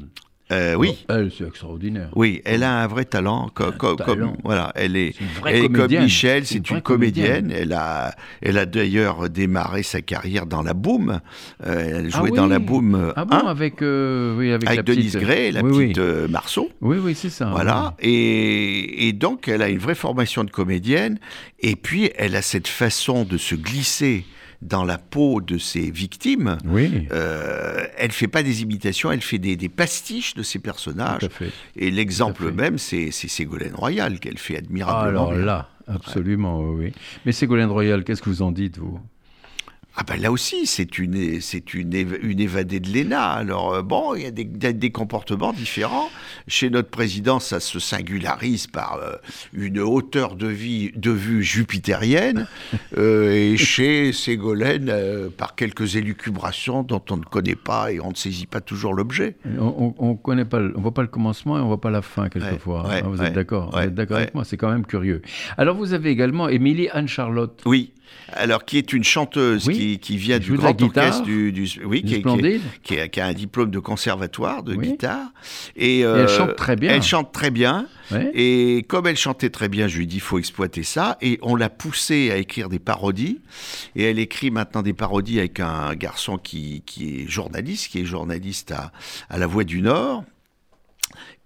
Euh, oui, Elle, c'est extraordinaire. oui, elle a un vrai talent. co- co- Comme, voilà, elle est, C'est une vraie elle est comme. Michel, C'est une c'est une vraie comédienne. comédienne. Elle a, elle a d'ailleurs démarré sa carrière dans la Boom. Euh, elle Ah jouait oui. dans la Boom euh, Ah bon, 1, avec, euh, oui, avec, avec la Denise petite... Gray, la oui, petite euh, Marceau. oui, oui, c'est ça. Voilà, et, et donc elle a une vraie formation de comédienne, et puis elle a cette façon de se glisser dans la peau de ses victimes. Oui, Euh, elle fait pas des imitations, elle fait des, des pastiches de ses tout personnages. à fait. Et l'exemple même, c'est Ségolène Royal qu'elle fait admirablement Alors bien. là, absolument, oui, oui. Mais Ségolène Royal, qu'est-ce que vous en dites, vous? Ah ben là aussi, c'est une, c'est une, une évadée de l'ENA. Alors euh, bon, il y a des, des- comportements différents. Chez notre président, ça se singularise par euh, une hauteur de, vie, de vue jupitérienne. Euh, et chez Ségolène, euh, par quelques élucubrations dont on ne connaît pas et on ne saisit pas toujours l'objet. On, on, on connaît pas, on voit pas le commencement et on voit pas la fin quelquefois. ouais, hein, vous ouais, êtes d'accord? Vous êtes d'accord avec moi? C'est quand même curieux. Alors vous avez également Émilie Anne Charlotte. Oui. Alors, qui est une chanteuse Oui. qui, qui vient du grand guitare. orchestre du, du- oui, Du qui, est- qui est- Splendide. qui a, un diplôme de conservatoire de Oui. guitare. Et, elle euh, chante très bien. Elle chante très bien. Ouais. Et comme elle chantait très bien, je lui ai dit, il faut exploiter ça. Et on l'a poussée à écrire des parodies. Et elle écrit maintenant des parodies avec un garçon qui, qui est journaliste, qui est journaliste à, à La Voix du Nord.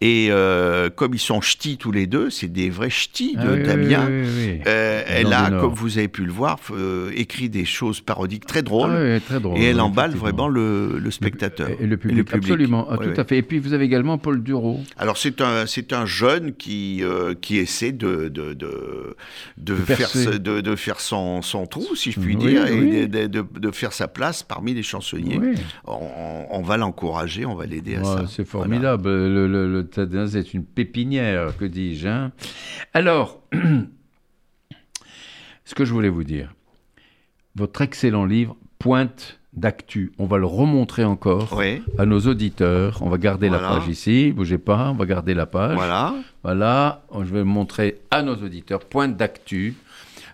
Et euh, comme ils sont ch'tis tous les deux, c'est des vrais ch'tis Ah de oui, Damien. oui, oui, oui. Euh, elle a, comme vous avez pu le voir, euh, écrit des choses parodiques très drôles. Ah oui, très drôle. et elle emballe vraiment le, le spectateur. Et le public, absolument, ah, tout à fait. Et puis vous avez également Paul Duro. Alors c'est un c'est un jeune qui qui essaie de de de, de faire de, de faire son, son trou si je puis dire et de, faire sa place parmi les chansonniers. On, on va l'encourager, on va l'aider à ça. c'est formidable. Le, le, le Tadin, c'est une pépinière, que dis-je. hein? Alors, ce que je voulais vous dire, votre excellent livre, Pointe d'actu, on va le remontrer encore Oui, à nos auditeurs. On va garder la page ici, bougez pas, on va garder la page. voilà. Voilà, je vais le montrer à nos auditeurs. Pointe d'actu.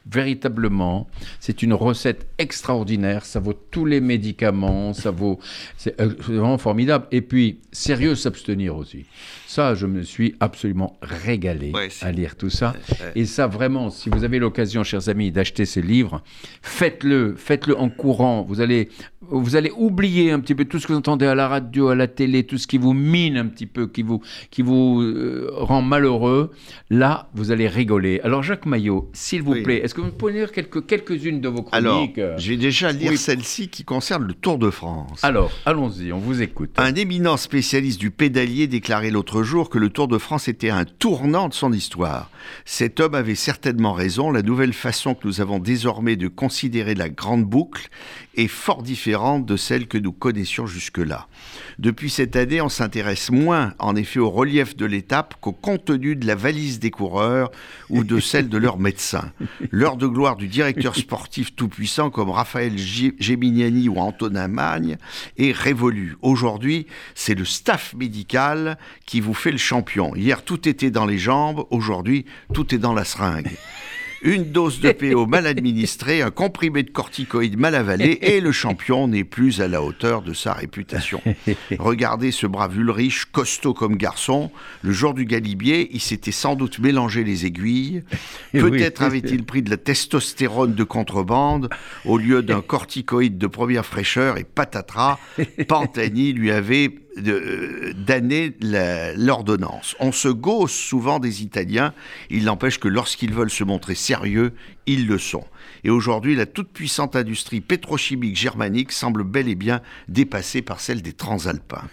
Véritablement, c'est une recette extraordinaire. Ça vaut tous les médicaments. Ça vaut. C'est euh, c'est vraiment formidable. Et puis, sérieux s'abstenir aussi. Ça, je me suis absolument régalé Ouais, à lire tout ça. ouais. Et ça, vraiment, si vous avez l'occasion, chers amis, d'acheter ces livres, faites-le, faites-le en courant. Vous allez, vous allez oublier un petit peu tout ce que vous entendez à la radio, à la télé, tout ce qui vous mine un petit peu, qui vous, qui vous euh, rend malheureux. Là, vous allez rigoler. Alors, Jacques Maillot, s'il vous Oui. plaît, est-ce que vous pouvez lire quelques, quelques-unes de vos Alors, chroniques euh je vais déjà lire Oui. celle-ci qui concerne le Tour de France. Alors, allons-y, on vous écoute. Un éminent spécialiste du pédalier déclarait l'autre jour que le Tour de France était un tournant de son histoire. Cet homme avait certainement raison, la nouvelle façon que nous avons désormais de considérer la grande boucle est fort différente de celle que nous connaissions jusque-là. Depuis cette année, on s'intéresse moins en effet au relief de l'étape qu'au contenu de la valise des coureurs ou de celle de leurs médecins. L'heure de gloire du directeur sportif tout-puissant comme Raphaël G- Gemignani ou Antonin Magne est révolue. Aujourd'hui, c'est le staff médical qui vous fait le champion. Hier, tout était dans les jambes, aujourd'hui, tout est dans la seringue. Une dose de PO mal administrée, un comprimé de corticoïdes mal avalé, et le champion n'est plus à la hauteur de sa réputation. Regardez ce brave Ulrich, costaud comme garçon. Le jour du galibier, il s'était sans doute mélangé les aiguilles. Oui. Peut-être avait-il pris de la testostérone de contrebande au lieu d'un corticoïde de première fraîcheur et patatras, Pantani lui avait donné la- l'ordonnance. On se gausse souvent des Italiens, il n'empêche que lorsqu'ils veulent se montrer sérieux, ils le sont. Et aujourd'hui, la toute-puissante industrie pétrochimique germanique semble bel et bien dépassée par celle des transalpins.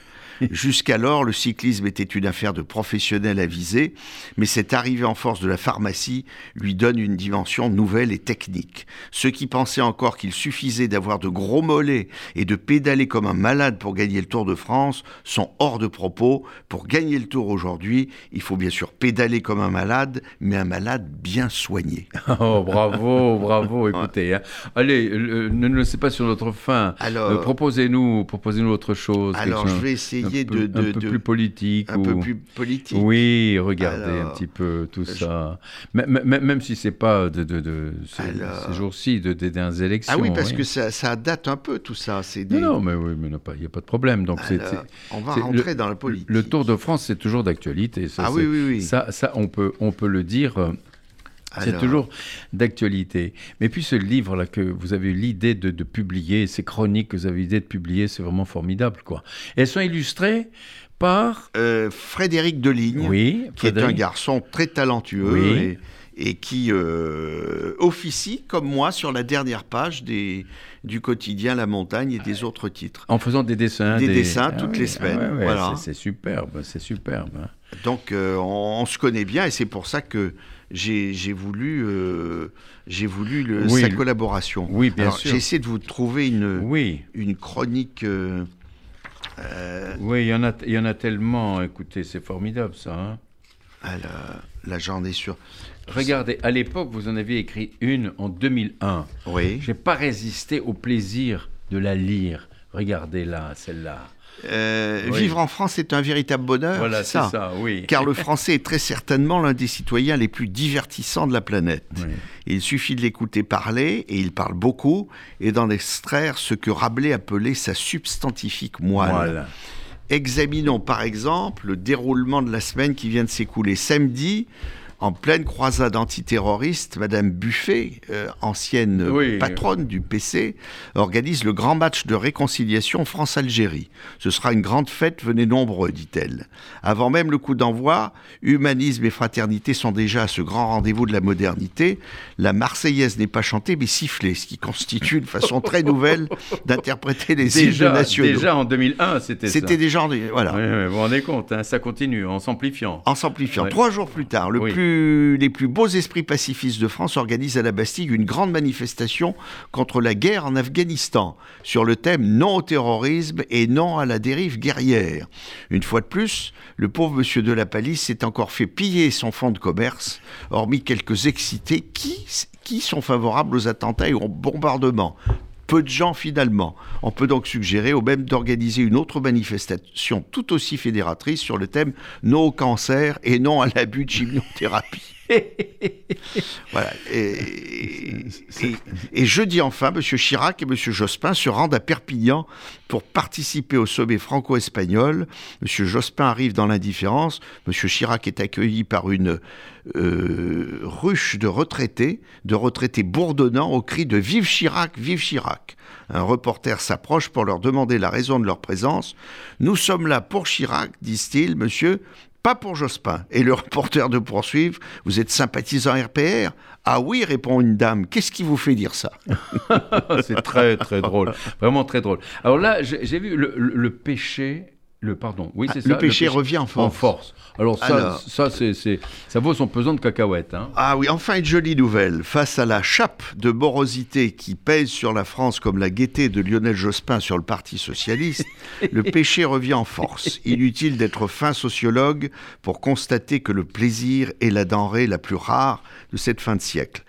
Jusqu'alors, le cyclisme était une affaire de professionnels avisés, mais cette arrivée en force de la pharmacie lui donne une dimension nouvelle et technique. Ceux qui pensaient encore qu'il suffisait d'avoir de gros mollets et de pédaler comme un malade pour gagner le Tour de France sont hors de propos. Pour gagner le Tour aujourd'hui, il faut bien sûr pédaler comme un malade, mais un malade bien soigné. Oh, bravo, bravo, écoutez. hein. Allez, euh, ne nous laissez pas sur notre fin. Alors- Euh, proposez-nous, proposez-nous autre chose. Alors, je vais un essayer peu, de, un peu de- plus politique. un ou- peu plus politique. Oui, regardez un petit peu tout je- ça. Même, même- même si c'est pas de, de, ces, Alors- ces jours-ci de, des des élections. Ah oui, parce oui. que ça, ça date un peu tout ça. Des... Non, non, mais oui, mais il n'y a pas de problème. Donc, on va rentrer le- dans la politique. Le Tour de France, c'est toujours d'actualité. Ça, Ah oui, oui, oui. Ça, ça on, peut, on peut le dire. C'est toujours d'actualité. Mais puis ce livre-là que vous avez eu l'idée de, de publier, ces chroniques que vous avez eu l'idée de publier, c'est vraiment formidable. Quoi. Et elles sont illustrées par... euh, Frédéric Deligne, Oui, qui est un garçon très talentueux Oui. et, et qui euh, officie, comme moi, sur la dernière page des, du quotidien La Montagne et des autres titres. En faisant des dessins. Des dessins toutes oui, les semaines, ouais, ouais, voilà. c'est, superbe, c'est superbe. hein. Donc, euh, on, on se connaît bien et c'est pour ça que j'ai voulu, euh, j'ai voulu le- Oui, sa collaboration. Oui, bien Alors, sûr. J'ai essayé de vous trouver une, Oui, une chronique. euh, euh, oui, il y en a, il y en a tellement. Écoutez, c'est formidable ça. hein. la- là, j'en ai sur. Regardez, à l'époque, vous en aviez écrit une en 2001. Oui. J'ai pas résisté au plaisir de la lire. Regardez là, celle-là. Euh, Oui. Vivre en France est un véritable bonheur. voilà, c'est ça. oui. Car le français est très certainement l'un des citoyens les plus divertissants de la planète. Oui. Il suffit de l'écouter parler, et il parle beaucoup, et d'en extraire ce que Rabelais appelait sa substantifique moelle. Voilà. Examinons par exemple le déroulement de la semaine qui vient de s'écouler. Samedi, en pleine croisade antiterroriste, Madame Buffet, euh, ancienne Oui. patronne du PC, organise le grand match de réconciliation France-Algérie. Ce sera une grande fête, venez nombreux, dit-elle. Avant même le coup d'envoi, humanisme et fraternité sont déjà à ce grand rendez-vous de la modernité. La Marseillaise n'est pas chantée, mais sifflée, ce qui constitue une façon très nouvelle d'interpréter les hymnes Déjà, nationaux. déjà en 2001, c'était ça. C'était déjà... Voilà. Oui, oui, vous vous rendez compte, hein, ça continue en s'amplifiant. En s'amplifiant. Trois jours plus tard, le Oui. Les plus beaux esprits pacifistes de France organisent à la Bastille une grande manifestation contre la guerre en Afghanistan, sur le thème non au terrorisme et non à la dérive guerrière. Une fois de plus, le pauvre monsieur de la Palisse s'est encore fait piller son fonds de commerce, hormis quelques excités qui, qui sont favorables aux attentats et aux bombardements. Peu de gens finalement. On peut donc suggérer au même d'organiser une autre manifestation tout aussi fédératrice sur le thème non au cancer et non à l'abus de chimiothérapie. Voilà. Et, jeudi enfin, M. Chirac et M. Jospin se rendent à Perpignan pour participer au sommet franco-espagnol. M. Jospin arrive dans l'indifférence. M. Chirac est accueilli par une euh, ruche de retraités, de retraités bourdonnants au cri de Vive Chirac, vive Chirac. Un reporter s'approche pour leur demander la raison de leur présence. Nous sommes là pour Chirac, disent-ils, monsieur, pas pour Jospin. Et le reporter de poursuivre, vous êtes sympathisant RPR Ah oui, répond une dame, qu'est-ce qui vous fait dire ça c'est très, très drôle. Vraiment très drôle. Alors là, j'ai vu le péché. Le pardon, oui, c'est ça. Le péché revient en force. En force. Alors ça, Alors. ça, c'est, c'est- ça vaut son pesant de cacahuètes. Hein. Ah oui, enfin une jolie nouvelle. Face à la chape de morosité qui pèse sur la France comme la gaieté de Lionel Jospin sur le Parti socialiste, le péché revient en force. Inutile d'être fin sociologue pour constater que le plaisir est la denrée la plus rare de cette fin de siècle.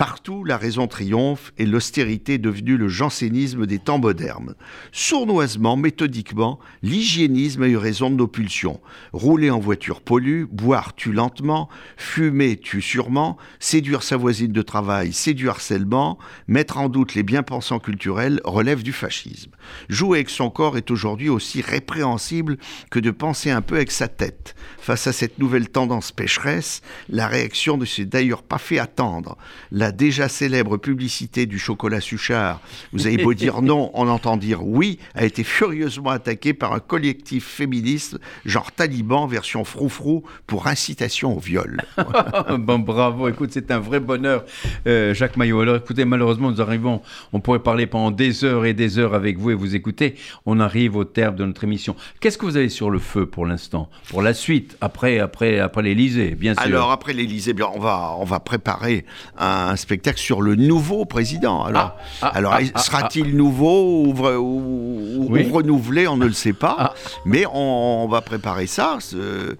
Partout, la raison triomphe et l'austérité est devenue le jansénisme des temps modernes. Sournoisement, méthodiquement, l'hygiénisme a eu raison de nos pulsions. Rouler en voiture pollue, boire tue lentement, fumer tue sûrement, séduire sa voisine de travail, c'est du harcèlement, mettre en doute les bien-pensants culturels relève du fascisme. Jouer avec son corps est aujourd'hui aussi répréhensible que de penser un peu avec sa tête. Face à cette nouvelle tendance pécheresse, la réaction ne s'est d'ailleurs pas fait attendre. La la déjà célèbre publicité du chocolat Suchard, vous avez beau dire non, on entend dire oui, a été furieusement attaquée par un collectif féministe, genre taliban, version froufrou, pour incitation au viol. bon, bravo, écoute, c'est un vrai bonheur, euh, Jacques Maillot. Alors écoutez, malheureusement, nous arrivons, on pourrait parler pendant des heures et des heures avec vous et vous écouter. On arrive au terme de notre émission. Qu'est-ce que vous avez sur le feu pour l'instant? Pour la suite, après, après, après l'Élysée, bien sûr. Alors, après l'Élysée, bien, on va, on va préparer un, spectacle sur le nouveau président. Alors, Ah, ah, alors ah, ah, sera-t-il nouveau ou, renouvelé On ne le sait pas. Mais on, on va préparer ça euh,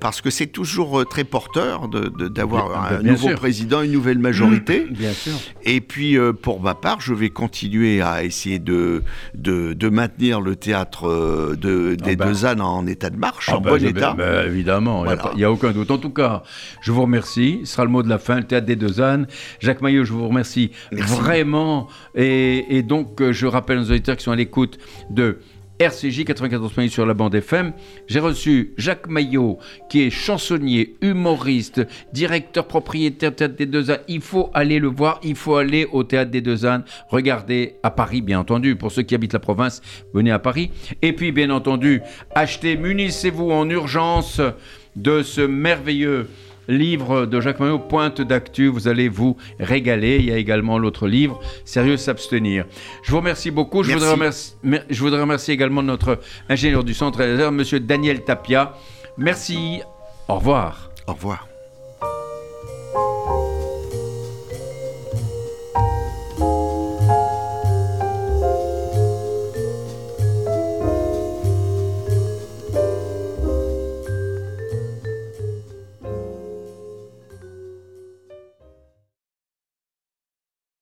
parce que c'est toujours euh, très porteur de- de- d'avoir un nouveau sûr. président, une nouvelle majorité. Bien sûr. Et puis, euh, pour ma part, je vais continuer à essayer de, de, de maintenir le théâtre de, des Ah ben. deux ânes en état de marche, en bah, bon état. bah, évidemment, il Voilà. n'y a, aucun doute. En tout cas, je vous remercie. Ce sera le mot de la fin, le théâtre des deux ânes. Jacques Maillot, je vous remercie Merci. vraiment. Et, et donc, euh, je rappelle aux auditeurs qui sont à l'écoute de RCJ 94.8 sur la bande FM. J'ai reçu Jacques Maillot, qui est chansonnier, humoriste, directeur propriétaire du Théâtre des Deux Ânes. Il faut aller le voir, il faut aller au Théâtre des Deux Ânes. Regardez à Paris, bien entendu. Pour ceux qui habitent la province, venez à Paris. Et puis, bien entendu, achetez, munissez-vous en urgence de ce merveilleux livre de Jacques Maillot, Pointe d'actu. Vous allez vous régaler. Il y a également l'autre livre, Sérieux s'abstenir. Je vous remercie beaucoup. Je voudrais, remercier, mer- je voudrais remercier également notre ingénieur du centre, Monsieur Daniel Tapia. Merci. Au revoir. Au revoir.